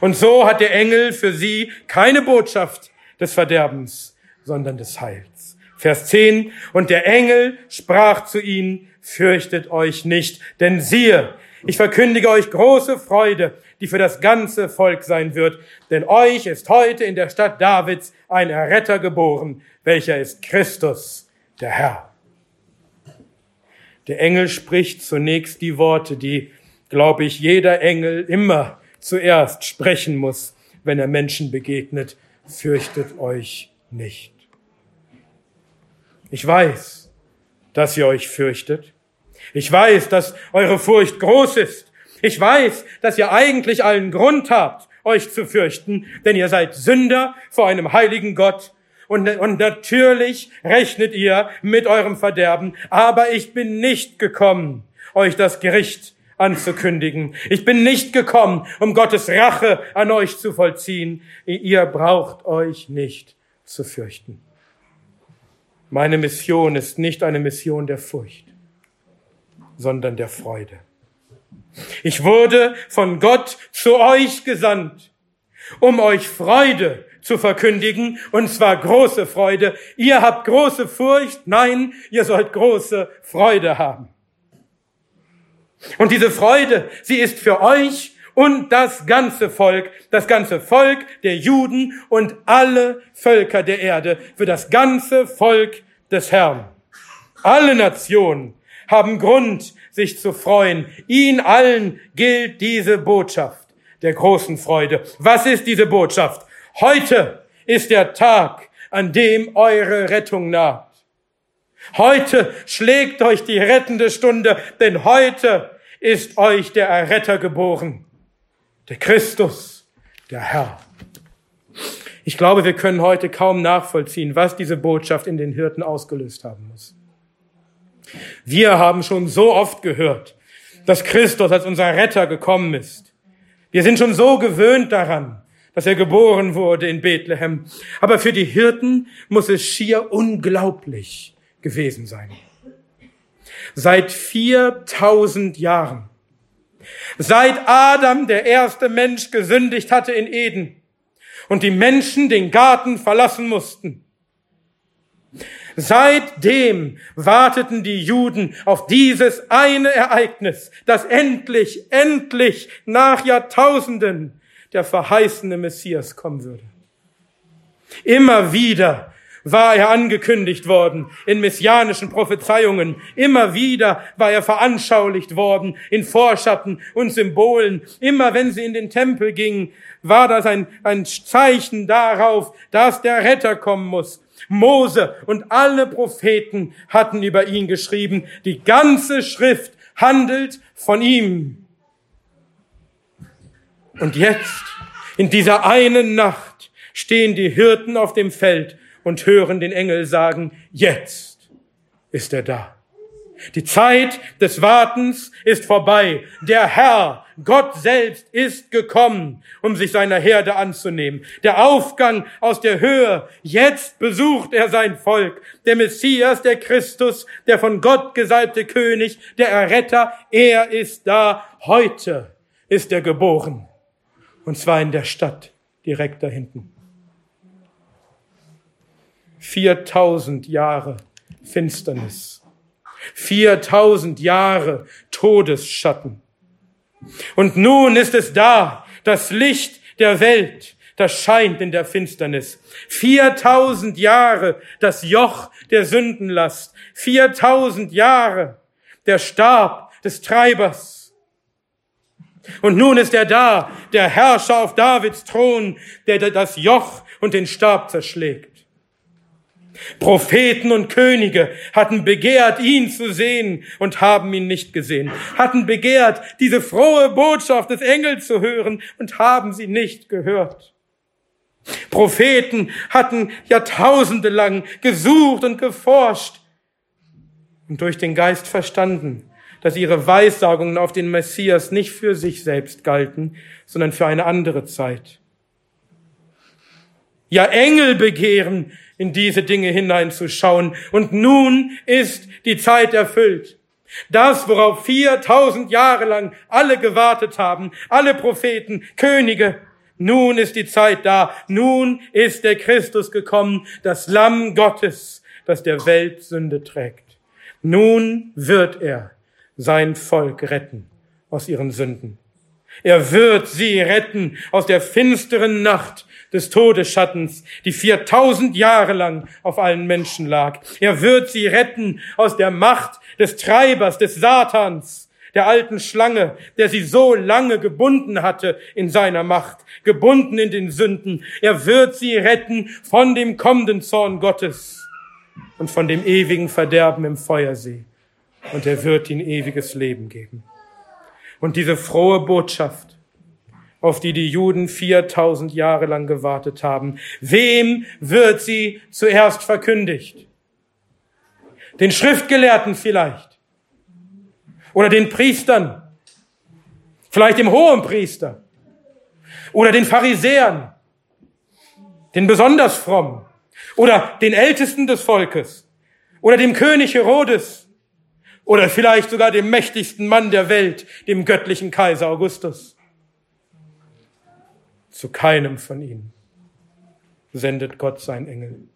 Und so hat der Engel für sie keine Botschaft des Verderbens, sondern des Heils. Vers 10. Und der Engel sprach zu ihnen, fürchtet euch nicht, denn siehe, ich verkündige euch große Freude, die für das ganze Volk sein wird, denn euch ist heute in der Stadt Davids ein Erretter geboren, welcher ist Christus, der Herr. Der Engel spricht zunächst die Worte, die, glaube ich, jeder Engel immer zuerst sprechen muss, wenn er Menschen begegnet. Fürchtet euch nicht. Ich weiß, dass ihr euch fürchtet. Ich weiß, dass eure Furcht groß ist. Ich weiß, dass ihr eigentlich allen Grund habt, euch zu fürchten, denn ihr seid Sünder vor einem heiligen Gott und, und natürlich rechnet ihr mit eurem Verderben. Aber ich bin nicht gekommen, euch das Gericht anzukündigen. Ich bin nicht gekommen, um Gottes Rache an euch zu vollziehen. Ihr braucht euch nicht zu fürchten. Meine Mission ist nicht eine Mission der Furcht, sondern der Freude. Ich wurde von Gott zu euch gesandt, um euch Freude zu verkündigen, und zwar große Freude. Ihr habt große Furcht, nein, ihr sollt große Freude haben. Und diese Freude, sie ist für euch und das ganze Volk, das ganze Volk der Juden und alle Völker der Erde, für das ganze Volk des Herrn. Alle Nationen haben Grund, sich zu freuen. Ihnen allen gilt diese Botschaft der großen Freude. Was ist diese Botschaft? Heute ist der Tag, an dem eure Rettung naht. Heute schlägt euch die rettende Stunde, denn heute ist euch der Erretter geboren, der Christus, der Herr. Ich glaube, wir können heute kaum nachvollziehen, was diese Botschaft in den Hirten ausgelöst haben muss. Wir haben schon so oft gehört, dass Christus als unser Retter gekommen ist. Wir sind schon so gewöhnt daran, dass er geboren wurde in Bethlehem. Aber für die Hirten muss es schier unglaublich gewesen sein. Seit 4000 Jahren, seit Adam, der erste Mensch, gesündigt hatte in Eden und die Menschen den Garten verlassen mussten, Seitdem warteten die Juden auf dieses eine Ereignis, das endlich, endlich nach Jahrtausenden der verheißene Messias kommen würde. Immer wieder war er angekündigt worden in messianischen Prophezeiungen. Immer wieder war er veranschaulicht worden in Vorschatten und Symbolen. Immer wenn sie in den Tempel gingen, war das ein, ein Zeichen darauf, dass der Retter kommen muss. Mose und alle Propheten hatten über ihn geschrieben. Die ganze Schrift handelt von ihm. Und jetzt, in dieser einen Nacht, stehen die Hirten auf dem Feld und hören den Engel sagen, jetzt ist er da. Die Zeit des Wartens ist vorbei. Der Herr, Gott selbst, ist gekommen, um sich seiner Herde anzunehmen. Der Aufgang aus der Höhe, jetzt besucht er sein Volk. Der Messias, der Christus, der von Gott gesalbte König, der Erretter, er ist da. Heute ist er geboren. Und zwar in der Stadt, direkt da hinten. 4000 Jahre Finsternis. 4000 Jahre Todesschatten. Und nun ist es da, das Licht der Welt, das scheint in der Finsternis. 4000 Jahre das Joch der Sündenlast. 4000 Jahre der Stab des Treibers. Und nun ist er da, der Herrscher auf Davids Thron, der das Joch und den Stab zerschlägt. Propheten und Könige hatten begehrt, ihn zu sehen und haben ihn nicht gesehen, hatten begehrt, diese frohe Botschaft des Engels zu hören und haben sie nicht gehört. Propheten hatten Jahrtausende lang gesucht und geforscht und durch den Geist verstanden, dass ihre Weissagungen auf den Messias nicht für sich selbst galten, sondern für eine andere Zeit. Ja, Engel begehren, in diese Dinge hineinzuschauen. Und nun ist die Zeit erfüllt. Das, worauf 4000 Jahre lang alle gewartet haben, alle Propheten, Könige, nun ist die Zeit da. Nun ist der Christus gekommen, das Lamm Gottes, das der Welt Sünde trägt. Nun wird er sein Volk retten aus ihren Sünden. Er wird sie retten aus der finsteren Nacht des Todesschattens, die 4000 Jahre lang auf allen Menschen lag. Er wird sie retten aus der Macht des Treibers, des Satans, der alten Schlange, der sie so lange gebunden hatte in seiner Macht, gebunden in den Sünden. Er wird sie retten von dem kommenden Zorn Gottes und von dem ewigen Verderben im Feuersee. Und er wird ihnen ewiges Leben geben. Und diese frohe Botschaft, auf die die Juden 4000 Jahre lang gewartet haben, wem wird sie zuerst verkündigt? Den Schriftgelehrten vielleicht. Oder den Priestern. Vielleicht dem hohen Priester. Oder den Pharisäern. Den besonders frommen. Oder den Ältesten des Volkes. Oder dem König Herodes oder vielleicht sogar dem mächtigsten Mann der Welt, dem göttlichen Kaiser Augustus. Zu keinem von ihnen sendet Gott sein Engel.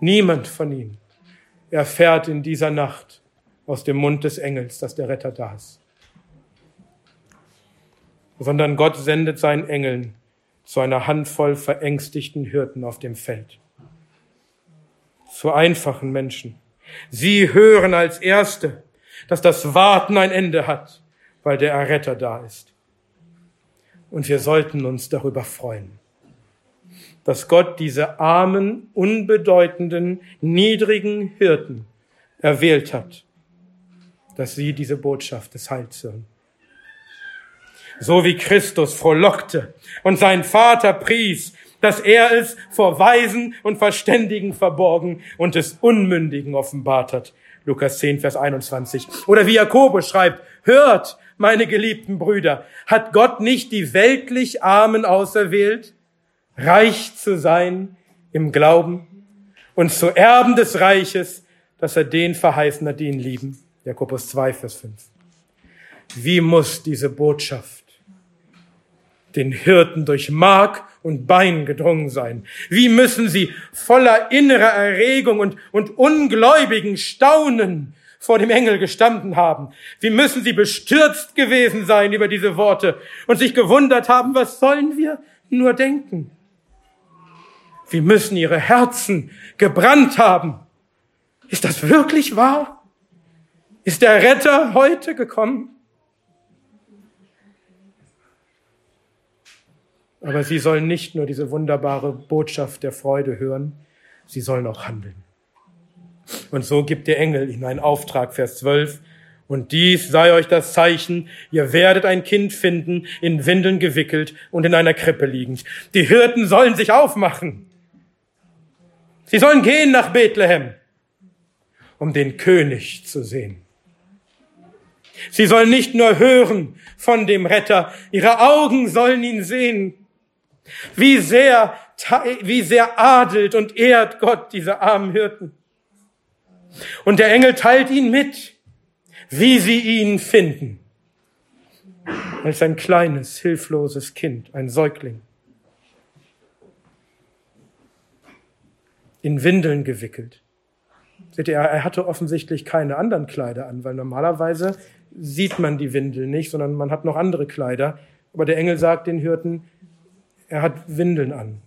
Niemand von ihnen erfährt in dieser Nacht aus dem Mund des Engels, dass der Retter da ist. Sondern Gott sendet seinen Engeln zu einer Handvoll verängstigten Hirten auf dem Feld. Zu einfachen Menschen, Sie hören als Erste, dass das Warten ein Ende hat, weil der Erretter da ist. Und wir sollten uns darüber freuen, dass Gott diese armen, unbedeutenden, niedrigen Hirten erwählt hat, dass sie diese Botschaft des Heils hören. So wie Christus frohlockte und sein Vater pries, dass er es vor Weisen und Verständigen verborgen und des Unmündigen offenbart hat. Lukas 10, Vers 21. Oder wie Jakobus schreibt, hört, meine geliebten Brüder, hat Gott nicht die weltlich Armen auserwählt, reich zu sein im Glauben und zu Erben des Reiches, dass er den verheißen hat, die ihn lieben. Jakobus 2, Vers 5. Wie muss diese Botschaft den Hirten durch Mark und Bein gedrungen sein? Wie müssen sie voller innerer Erregung und, und ungläubigen Staunen vor dem Engel gestanden haben? Wie müssen sie bestürzt gewesen sein über diese Worte und sich gewundert haben, was sollen wir nur denken? Wie müssen ihre Herzen gebrannt haben. Ist das wirklich wahr? Ist der Retter heute gekommen? Aber sie sollen nicht nur diese wunderbare Botschaft der Freude hören, sie sollen auch handeln. Und so gibt der Engel ihnen einen Auftrag, Vers 12. Und dies sei euch das Zeichen, ihr werdet ein Kind finden, in Windeln gewickelt und in einer Krippe liegend. Die Hirten sollen sich aufmachen. Sie sollen gehen nach Bethlehem, um den König zu sehen. Sie sollen nicht nur hören von dem Retter, ihre Augen sollen ihn sehen. Wie sehr, wie sehr adelt und ehrt Gott diese armen Hirten. Und der Engel teilt ihnen mit, wie sie ihn finden. Als ein kleines, hilfloses Kind, ein Säugling. In Windeln gewickelt. Seht ihr, er hatte offensichtlich keine anderen Kleider an, weil normalerweise sieht man die Windel nicht, sondern man hat noch andere Kleider. Aber der Engel sagt den Hirten, er hat Windeln an.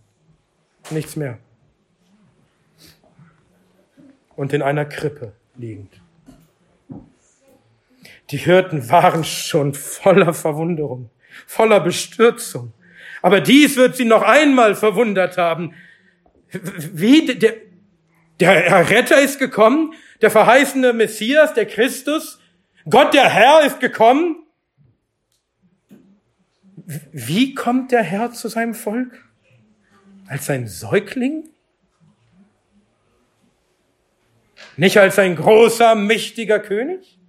Nichts mehr. Und in einer Krippe liegend. Die Hirten waren schon voller Verwunderung, voller Bestürzung. Aber dies wird sie noch einmal verwundert haben. Wie der, der Retter ist gekommen, der verheißene Messias, der Christus, Gott der Herr ist gekommen wie kommt der Herr zu seinem Volk? Als ein Säugling? Nicht als ein großer, mächtiger König?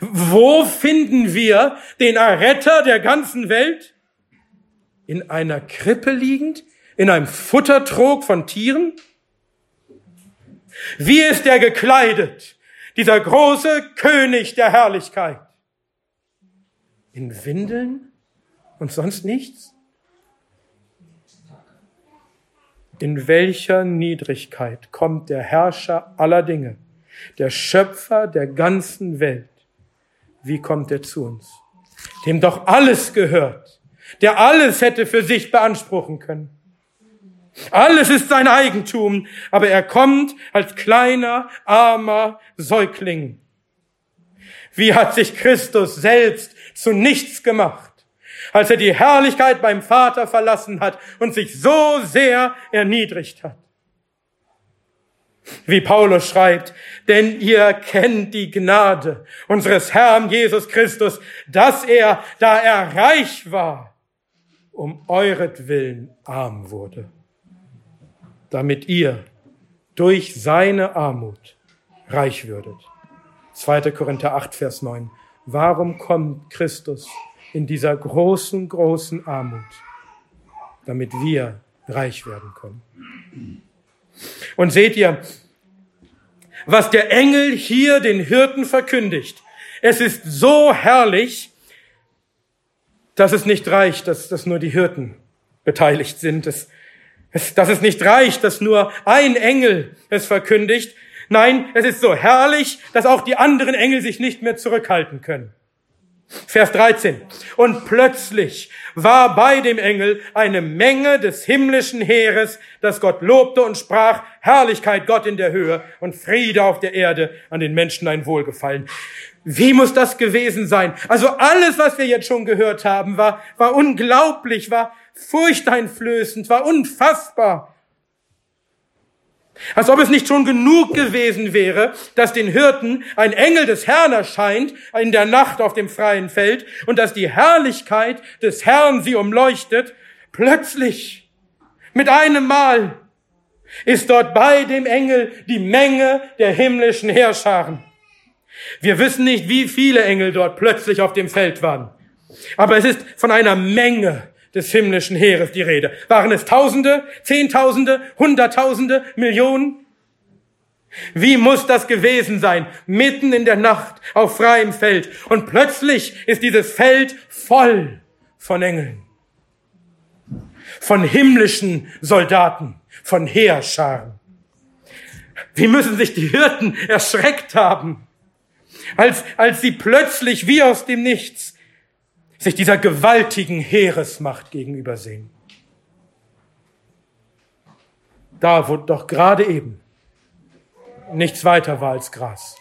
Wo finden wir den Erretter der ganzen Welt? In einer Krippe liegend? In einem Futtertrog von Tieren? Wie ist er gekleidet? Dieser große König der Herrlichkeit in Windeln und sonst nichts? In welcher Niedrigkeit kommt der Herrscher aller Dinge, der Schöpfer der ganzen Welt? Wie kommt er zu uns? Dem doch alles gehört, der alles hätte für sich beanspruchen können. Alles ist sein Eigentum, aber er kommt als kleiner, armer Säugling. Wie hat sich Christus selbst zu nichts gemacht, als er die Herrlichkeit beim Vater verlassen hat und sich so sehr erniedrigt hat. Wie Paulus schreibt, denn ihr kennt die Gnade unseres Herrn Jesus Christus, dass er, da er reich war, um euretwillen arm wurde, damit ihr durch seine Armut reich würdet. 2. Korinther 8, Vers 9. Warum kommt Christus in dieser großen, großen Armut? Damit wir reich werden können. Und seht ihr, was der Engel hier den Hirten verkündigt. Es ist so herrlich, dass es nicht reicht, dass, dass nur die Hirten beteiligt sind. Es, es, dass es nicht reicht, dass nur ein Engel es verkündigt, Nein, es ist so herrlich, dass auch die anderen Engel sich nicht mehr zurückhalten können. Vers 13. Und plötzlich war bei dem Engel eine Menge des himmlischen Heeres, das Gott lobte und sprach, Herrlichkeit Gott in der Höhe und Friede auf der Erde an den Menschen ein Wohlgefallen. Wie muss das gewesen sein? Also alles, was wir jetzt schon gehört haben, war, war unglaublich, war furchteinflößend, war unfassbar. Als ob es nicht schon genug gewesen wäre, dass den Hirten ein Engel des Herrn erscheint in der Nacht auf dem freien Feld und dass die Herrlichkeit des Herrn sie umleuchtet. Plötzlich, mit einem Mal, ist dort bei dem Engel die Menge der himmlischen Heerscharen. Wir wissen nicht, wie viele Engel dort plötzlich auf dem Feld waren. Aber es ist von einer Menge des himmlischen Heeres die Rede. Waren es Tausende, Zehntausende, Hunderttausende, Millionen? Wie muss das gewesen sein, mitten in der Nacht auf freiem Feld? Und plötzlich ist dieses Feld voll von Engeln, von himmlischen Soldaten, von Heerscharen. Wie müssen sich die Hirten erschreckt haben, als, als sie plötzlich wie aus dem Nichts sich dieser gewaltigen Heeresmacht gegenüber sehen. Da, wo doch gerade eben nichts weiter war als Gras.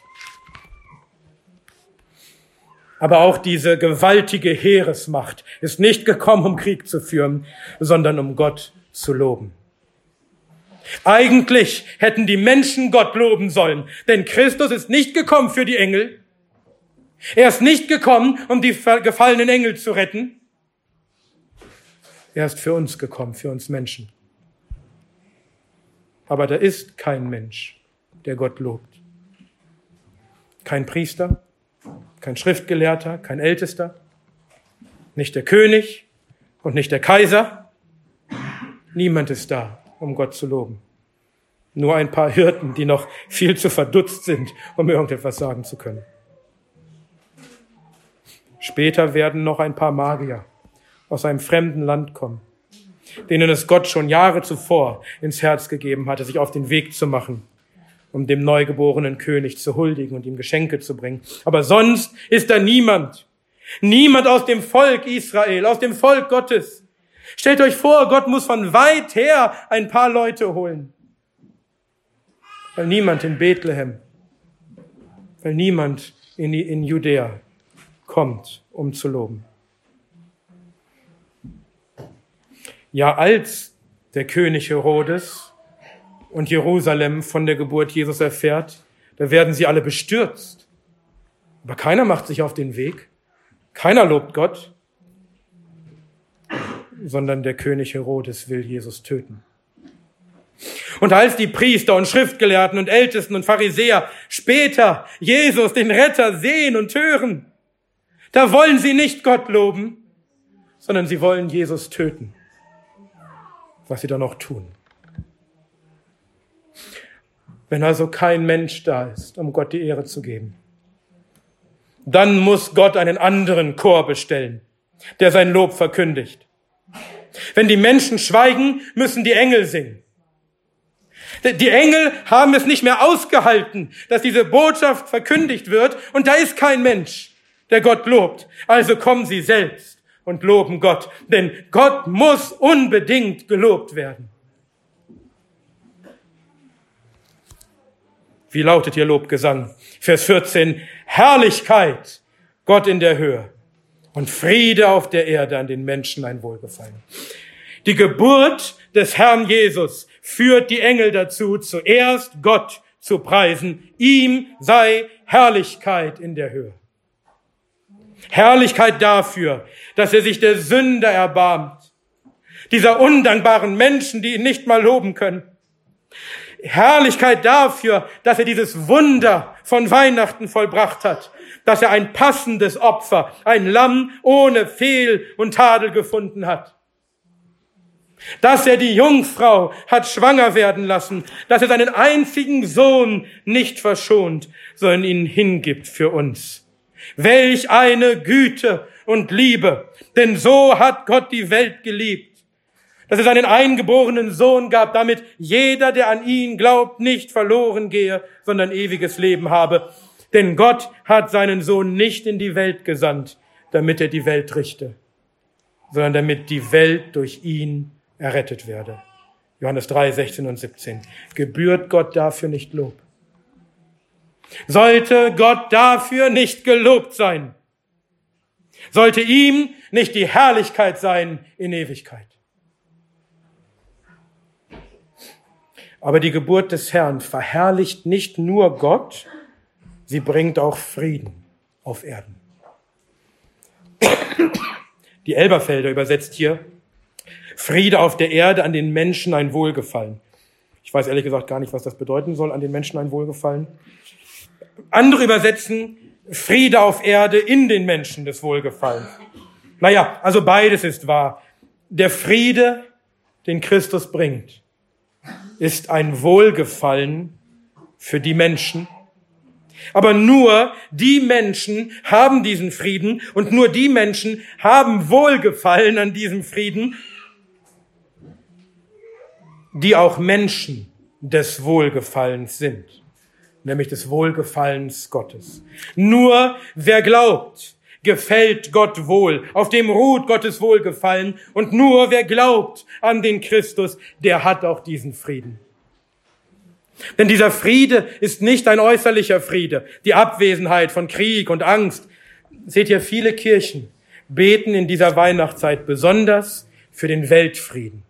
Aber auch diese gewaltige Heeresmacht ist nicht gekommen, um Krieg zu führen, sondern um Gott zu loben. Eigentlich hätten die Menschen Gott loben sollen, denn Christus ist nicht gekommen für die Engel. Er ist nicht gekommen, um die gefallenen Engel zu retten. Er ist für uns gekommen, für uns Menschen. Aber da ist kein Mensch, der Gott lobt. Kein Priester, kein Schriftgelehrter, kein Ältester, nicht der König und nicht der Kaiser. Niemand ist da, um Gott zu loben. Nur ein paar Hirten, die noch viel zu verdutzt sind, um irgendetwas sagen zu können. Später werden noch ein paar Magier aus einem fremden Land kommen, denen es Gott schon Jahre zuvor ins Herz gegeben hatte, sich auf den Weg zu machen, um dem neugeborenen König zu huldigen und ihm Geschenke zu bringen. Aber sonst ist da niemand, niemand aus dem Volk Israel, aus dem Volk Gottes. Stellt euch vor, Gott muss von weit her ein paar Leute holen weil niemand in Bethlehem, weil niemand in, in Judäa kommt, um zu loben. Ja, als der König Herodes und Jerusalem von der Geburt Jesus erfährt, da werden sie alle bestürzt. Aber keiner macht sich auf den Weg, keiner lobt Gott, sondern der König Herodes will Jesus töten. Und als die Priester und Schriftgelehrten und Ältesten und Pharisäer später Jesus, den Retter, sehen und hören, da wollen sie nicht Gott loben, sondern sie wollen Jesus töten. Was sie dann auch tun. Wenn also kein Mensch da ist, um Gott die Ehre zu geben, dann muss Gott einen anderen Chor bestellen, der sein Lob verkündigt. Wenn die Menschen schweigen, müssen die Engel singen. Die Engel haben es nicht mehr ausgehalten, dass diese Botschaft verkündigt wird und da ist kein Mensch, der Gott lobt. Also kommen sie selbst und loben Gott, denn Gott muss unbedingt gelobt werden. Wie lautet ihr Lobgesang? Vers 14. Herrlichkeit, Gott in der Höhe und Friede auf der Erde an den Menschen ein Wohlgefallen. Die Geburt des Herrn Jesus führt die Engel dazu, zuerst Gott zu preisen. Ihm sei Herrlichkeit in der Höhe. Herrlichkeit dafür, dass er sich der Sünder erbarmt. Dieser undankbaren Menschen, die ihn nicht mal loben können. Herrlichkeit dafür, dass er dieses Wunder von Weihnachten vollbracht hat, dass er ein passendes Opfer, ein Lamm ohne Fehl und Tadel gefunden hat dass er die Jungfrau hat schwanger werden lassen, dass er seinen einzigen Sohn nicht verschont, sondern ihn hingibt für uns. Welch eine Güte und Liebe, denn so hat Gott die Welt geliebt, dass er seinen eingeborenen Sohn gab, damit jeder, der an ihn glaubt, nicht verloren gehe, sondern ewiges Leben habe. Denn Gott hat seinen Sohn nicht in die Welt gesandt, damit er die Welt richte, sondern damit die Welt durch ihn errettet werde. Johannes 3, 16 und 17. Gebührt Gott dafür nicht Lob? Sollte Gott dafür nicht gelobt sein? Sollte ihm nicht die Herrlichkeit sein in Ewigkeit? Aber die Geburt des Herrn verherrlicht nicht nur Gott, sie bringt auch Frieden auf Erden. Die Elberfelder übersetzt hier Friede auf der Erde, an den Menschen ein Wohlgefallen. Ich weiß ehrlich gesagt gar nicht, was das bedeuten soll, an den Menschen ein Wohlgefallen. Andere übersetzen Friede auf Erde in den Menschen des Wohlgefallens. Naja, also beides ist wahr. Der Friede, den Christus bringt, ist ein Wohlgefallen für die Menschen. Aber nur die Menschen haben diesen Frieden und nur die Menschen haben Wohlgefallen an diesem Frieden, die auch Menschen des Wohlgefallens sind, nämlich des Wohlgefallens Gottes. Nur wer glaubt, gefällt Gott wohl, auf dem ruht Gottes Wohlgefallen und nur wer glaubt an den Christus, der hat auch diesen Frieden. Denn dieser Friede ist nicht ein äußerlicher Friede, die Abwesenheit von Krieg und Angst. Seht ihr, viele Kirchen beten in dieser Weihnachtszeit besonders für den Weltfrieden.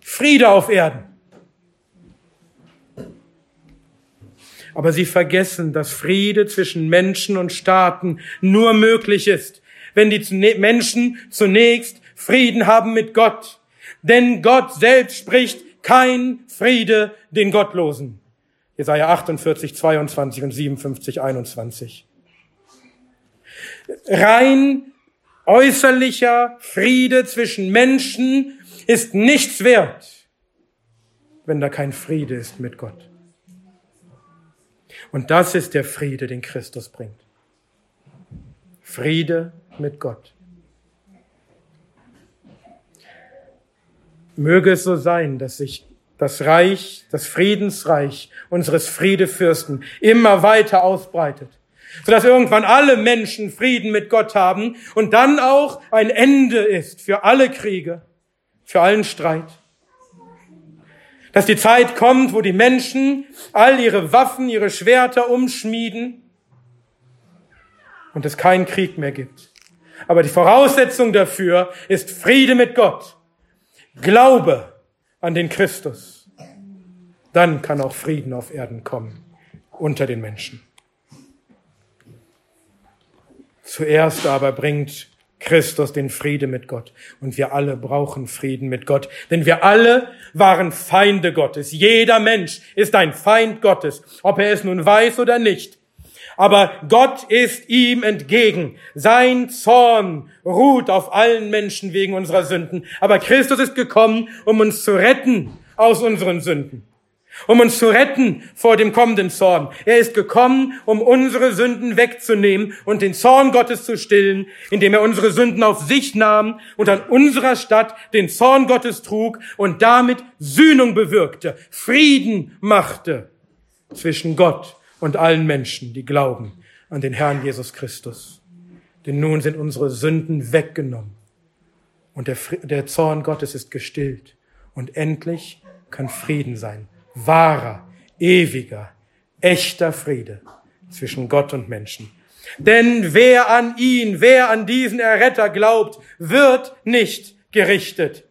Friede auf Erden. Aber sie vergessen, dass Friede zwischen Menschen und Staaten nur möglich ist, wenn die Menschen zunächst Frieden haben mit Gott. Denn Gott selbst spricht kein Friede den Gottlosen. Jesaja 48, 22 und 57, 21. Rein äußerlicher Friede zwischen Menschen ist nichts wert, wenn da kein Friede ist mit Gott. Und das ist der Friede, den Christus bringt. Friede mit Gott. Möge es so sein, dass sich das Reich, das Friedensreich unseres Friedefürsten immer weiter ausbreitet, sodass irgendwann alle Menschen Frieden mit Gott haben und dann auch ein Ende ist für alle Kriege, für allen Streit. Dass die Zeit kommt, wo die Menschen all ihre Waffen, ihre Schwerter umschmieden und es keinen Krieg mehr gibt. Aber die Voraussetzung dafür ist Friede mit Gott, Glaube an den Christus. Dann kann auch Frieden auf Erden kommen unter den Menschen. Zuerst aber bringt Christus den Friede mit Gott. Und wir alle brauchen Frieden mit Gott, denn wir alle waren Feinde Gottes. Jeder Mensch ist ein Feind Gottes, ob er es nun weiß oder nicht. Aber Gott ist ihm entgegen. Sein Zorn ruht auf allen Menschen wegen unserer Sünden. Aber Christus ist gekommen, um uns zu retten aus unseren Sünden um uns zu retten vor dem kommenden Zorn. Er ist gekommen, um unsere Sünden wegzunehmen und den Zorn Gottes zu stillen, indem er unsere Sünden auf sich nahm und an unserer Stadt den Zorn Gottes trug und damit Sühnung bewirkte, Frieden machte zwischen Gott und allen Menschen, die glauben an den Herrn Jesus Christus. Denn nun sind unsere Sünden weggenommen und der, der Zorn Gottes ist gestillt und endlich kann Frieden sein wahrer, ewiger, echter Friede zwischen Gott und Menschen. Denn wer an ihn, wer an diesen Erretter glaubt, wird nicht gerichtet.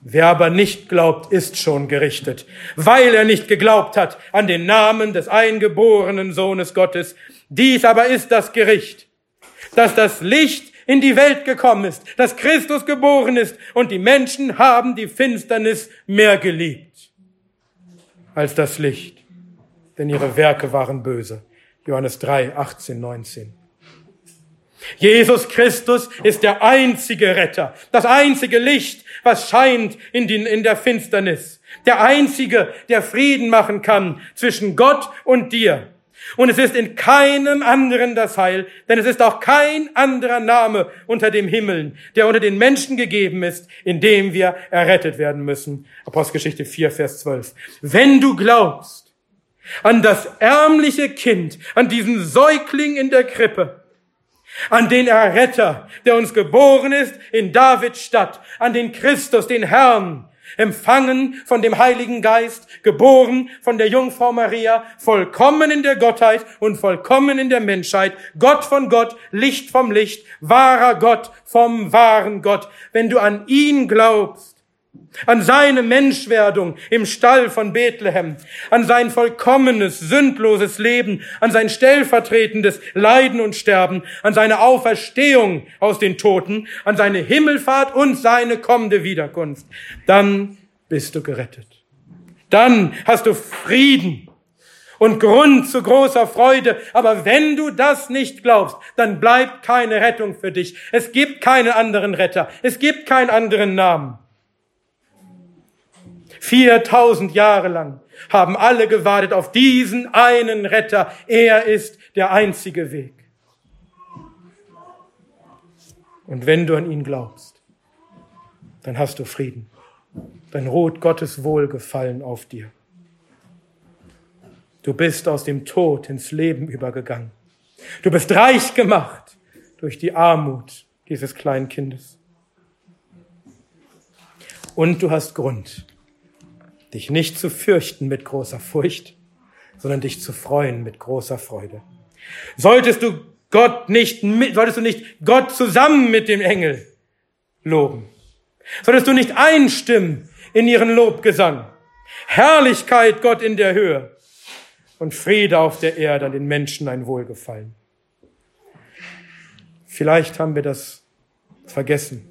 Wer aber nicht glaubt, ist schon gerichtet, weil er nicht geglaubt hat an den Namen des eingeborenen Sohnes Gottes. Dies aber ist das Gericht, dass das Licht in die Welt gekommen ist, dass Christus geboren ist und die Menschen haben die Finsternis mehr geliebt als das Licht, denn ihre Werke waren böse. Johannes 3, 18, 19. Jesus Christus ist der einzige Retter, das einzige Licht, was scheint in, den, in der Finsternis, der einzige, der Frieden machen kann zwischen Gott und dir. Und es ist in keinem anderen das Heil, denn es ist auch kein anderer Name unter dem Himmeln, der unter den Menschen gegeben ist, in dem wir errettet werden müssen. Apostelgeschichte 4, Vers 12. Wenn du glaubst an das ärmliche Kind, an diesen Säugling in der Krippe, an den Erretter, der uns geboren ist in Davids Stadt, an den Christus, den Herrn, empfangen von dem Heiligen Geist, geboren von der Jungfrau Maria, vollkommen in der Gottheit und vollkommen in der Menschheit, Gott von Gott, Licht vom Licht, wahrer Gott vom wahren Gott. Wenn du an ihn glaubst, an seine Menschwerdung im Stall von Bethlehem, an sein vollkommenes, sündloses Leben, an sein stellvertretendes Leiden und Sterben, an seine Auferstehung aus den Toten, an seine Himmelfahrt und seine kommende Wiederkunft, dann bist du gerettet. Dann hast du Frieden und Grund zu großer Freude. Aber wenn du das nicht glaubst, dann bleibt keine Rettung für dich. Es gibt keinen anderen Retter. Es gibt keinen anderen Namen. 4000 Jahre lang haben alle gewartet auf diesen einen Retter. Er ist der einzige Weg. Und wenn du an ihn glaubst, dann hast du Frieden. Dann ruht Gottes Wohlgefallen auf dir. Du bist aus dem Tod ins Leben übergegangen. Du bist reich gemacht durch die Armut dieses kleinen Kindes. Und du hast Grund, dich nicht zu fürchten mit großer Furcht, sondern dich zu freuen mit großer Freude. Solltest du Gott nicht mit, solltest du nicht Gott zusammen mit dem Engel loben. Solltest du nicht einstimmen in ihren Lobgesang. Herrlichkeit Gott in der Höhe und Friede auf der Erde an den Menschen ein Wohlgefallen. Vielleicht haben wir das vergessen.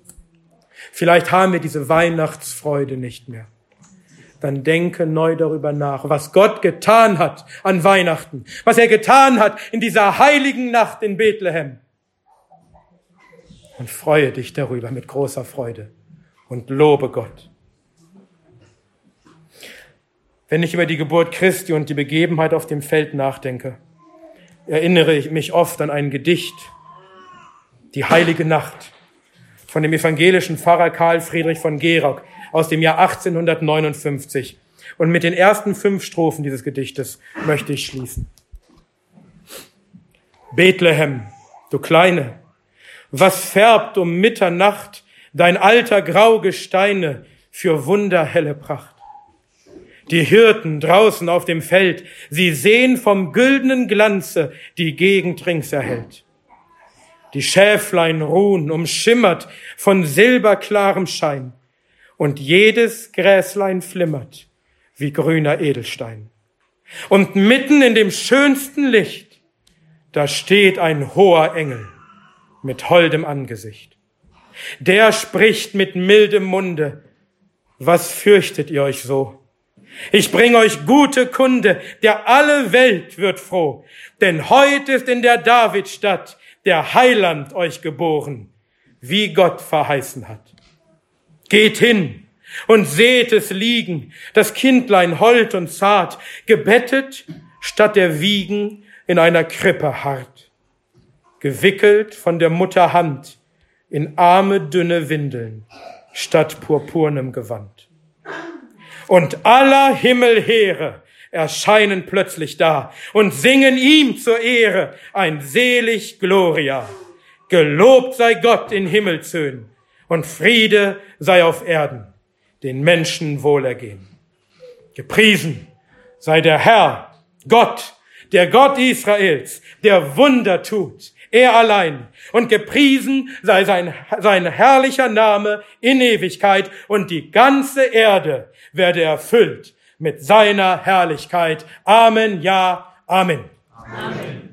Vielleicht haben wir diese Weihnachtsfreude nicht mehr. Dann denke neu darüber nach, was Gott getan hat an Weihnachten, was er getan hat in dieser heiligen Nacht in Bethlehem. Und freue dich darüber mit großer Freude und lobe Gott. Wenn ich über die Geburt Christi und die Begebenheit auf dem Feld nachdenke, erinnere ich mich oft an ein Gedicht, die heilige Nacht, von dem evangelischen Pfarrer Karl Friedrich von Gerock aus dem Jahr 1859. Und mit den ersten fünf Strophen dieses Gedichtes möchte ich schließen. Bethlehem, du Kleine, was färbt um Mitternacht dein alter grau Gesteine für wunderhelle Pracht? Die Hirten draußen auf dem Feld, sie sehen vom güldenen Glanze die Gegend rings erhellt. Die Schäflein ruhen, umschimmert von silberklarem Schein, und jedes Gräslein flimmert wie grüner Edelstein. Und mitten in dem schönsten Licht, da steht ein hoher Engel mit holdem Angesicht. Der spricht mit mildem Munde, was fürchtet ihr euch so? Ich bring euch gute Kunde, der alle Welt wird froh, denn heut ist in der Davidstadt der Heiland euch geboren, wie Gott verheißen hat. Geht hin und seht es liegen, das Kindlein hold und zart, gebettet statt der Wiegen in einer Krippe hart, gewickelt von der Mutter Hand in arme dünne Windeln statt purpurnem Gewand. Und aller Himmelheere erscheinen plötzlich da und singen ihm zur Ehre ein selig Gloria. Gelobt sei Gott in Himmelshöhen und Friede sei auf Erden, den Menschen Wohlergehen. Gepriesen sei der Herr, Gott, der Gott Israels, der Wunder tut, er allein. Und gepriesen sei sein, sein herrlicher Name in Ewigkeit und die ganze Erde werde erfüllt mit seiner Herrlichkeit. Amen, ja, Amen. Amen.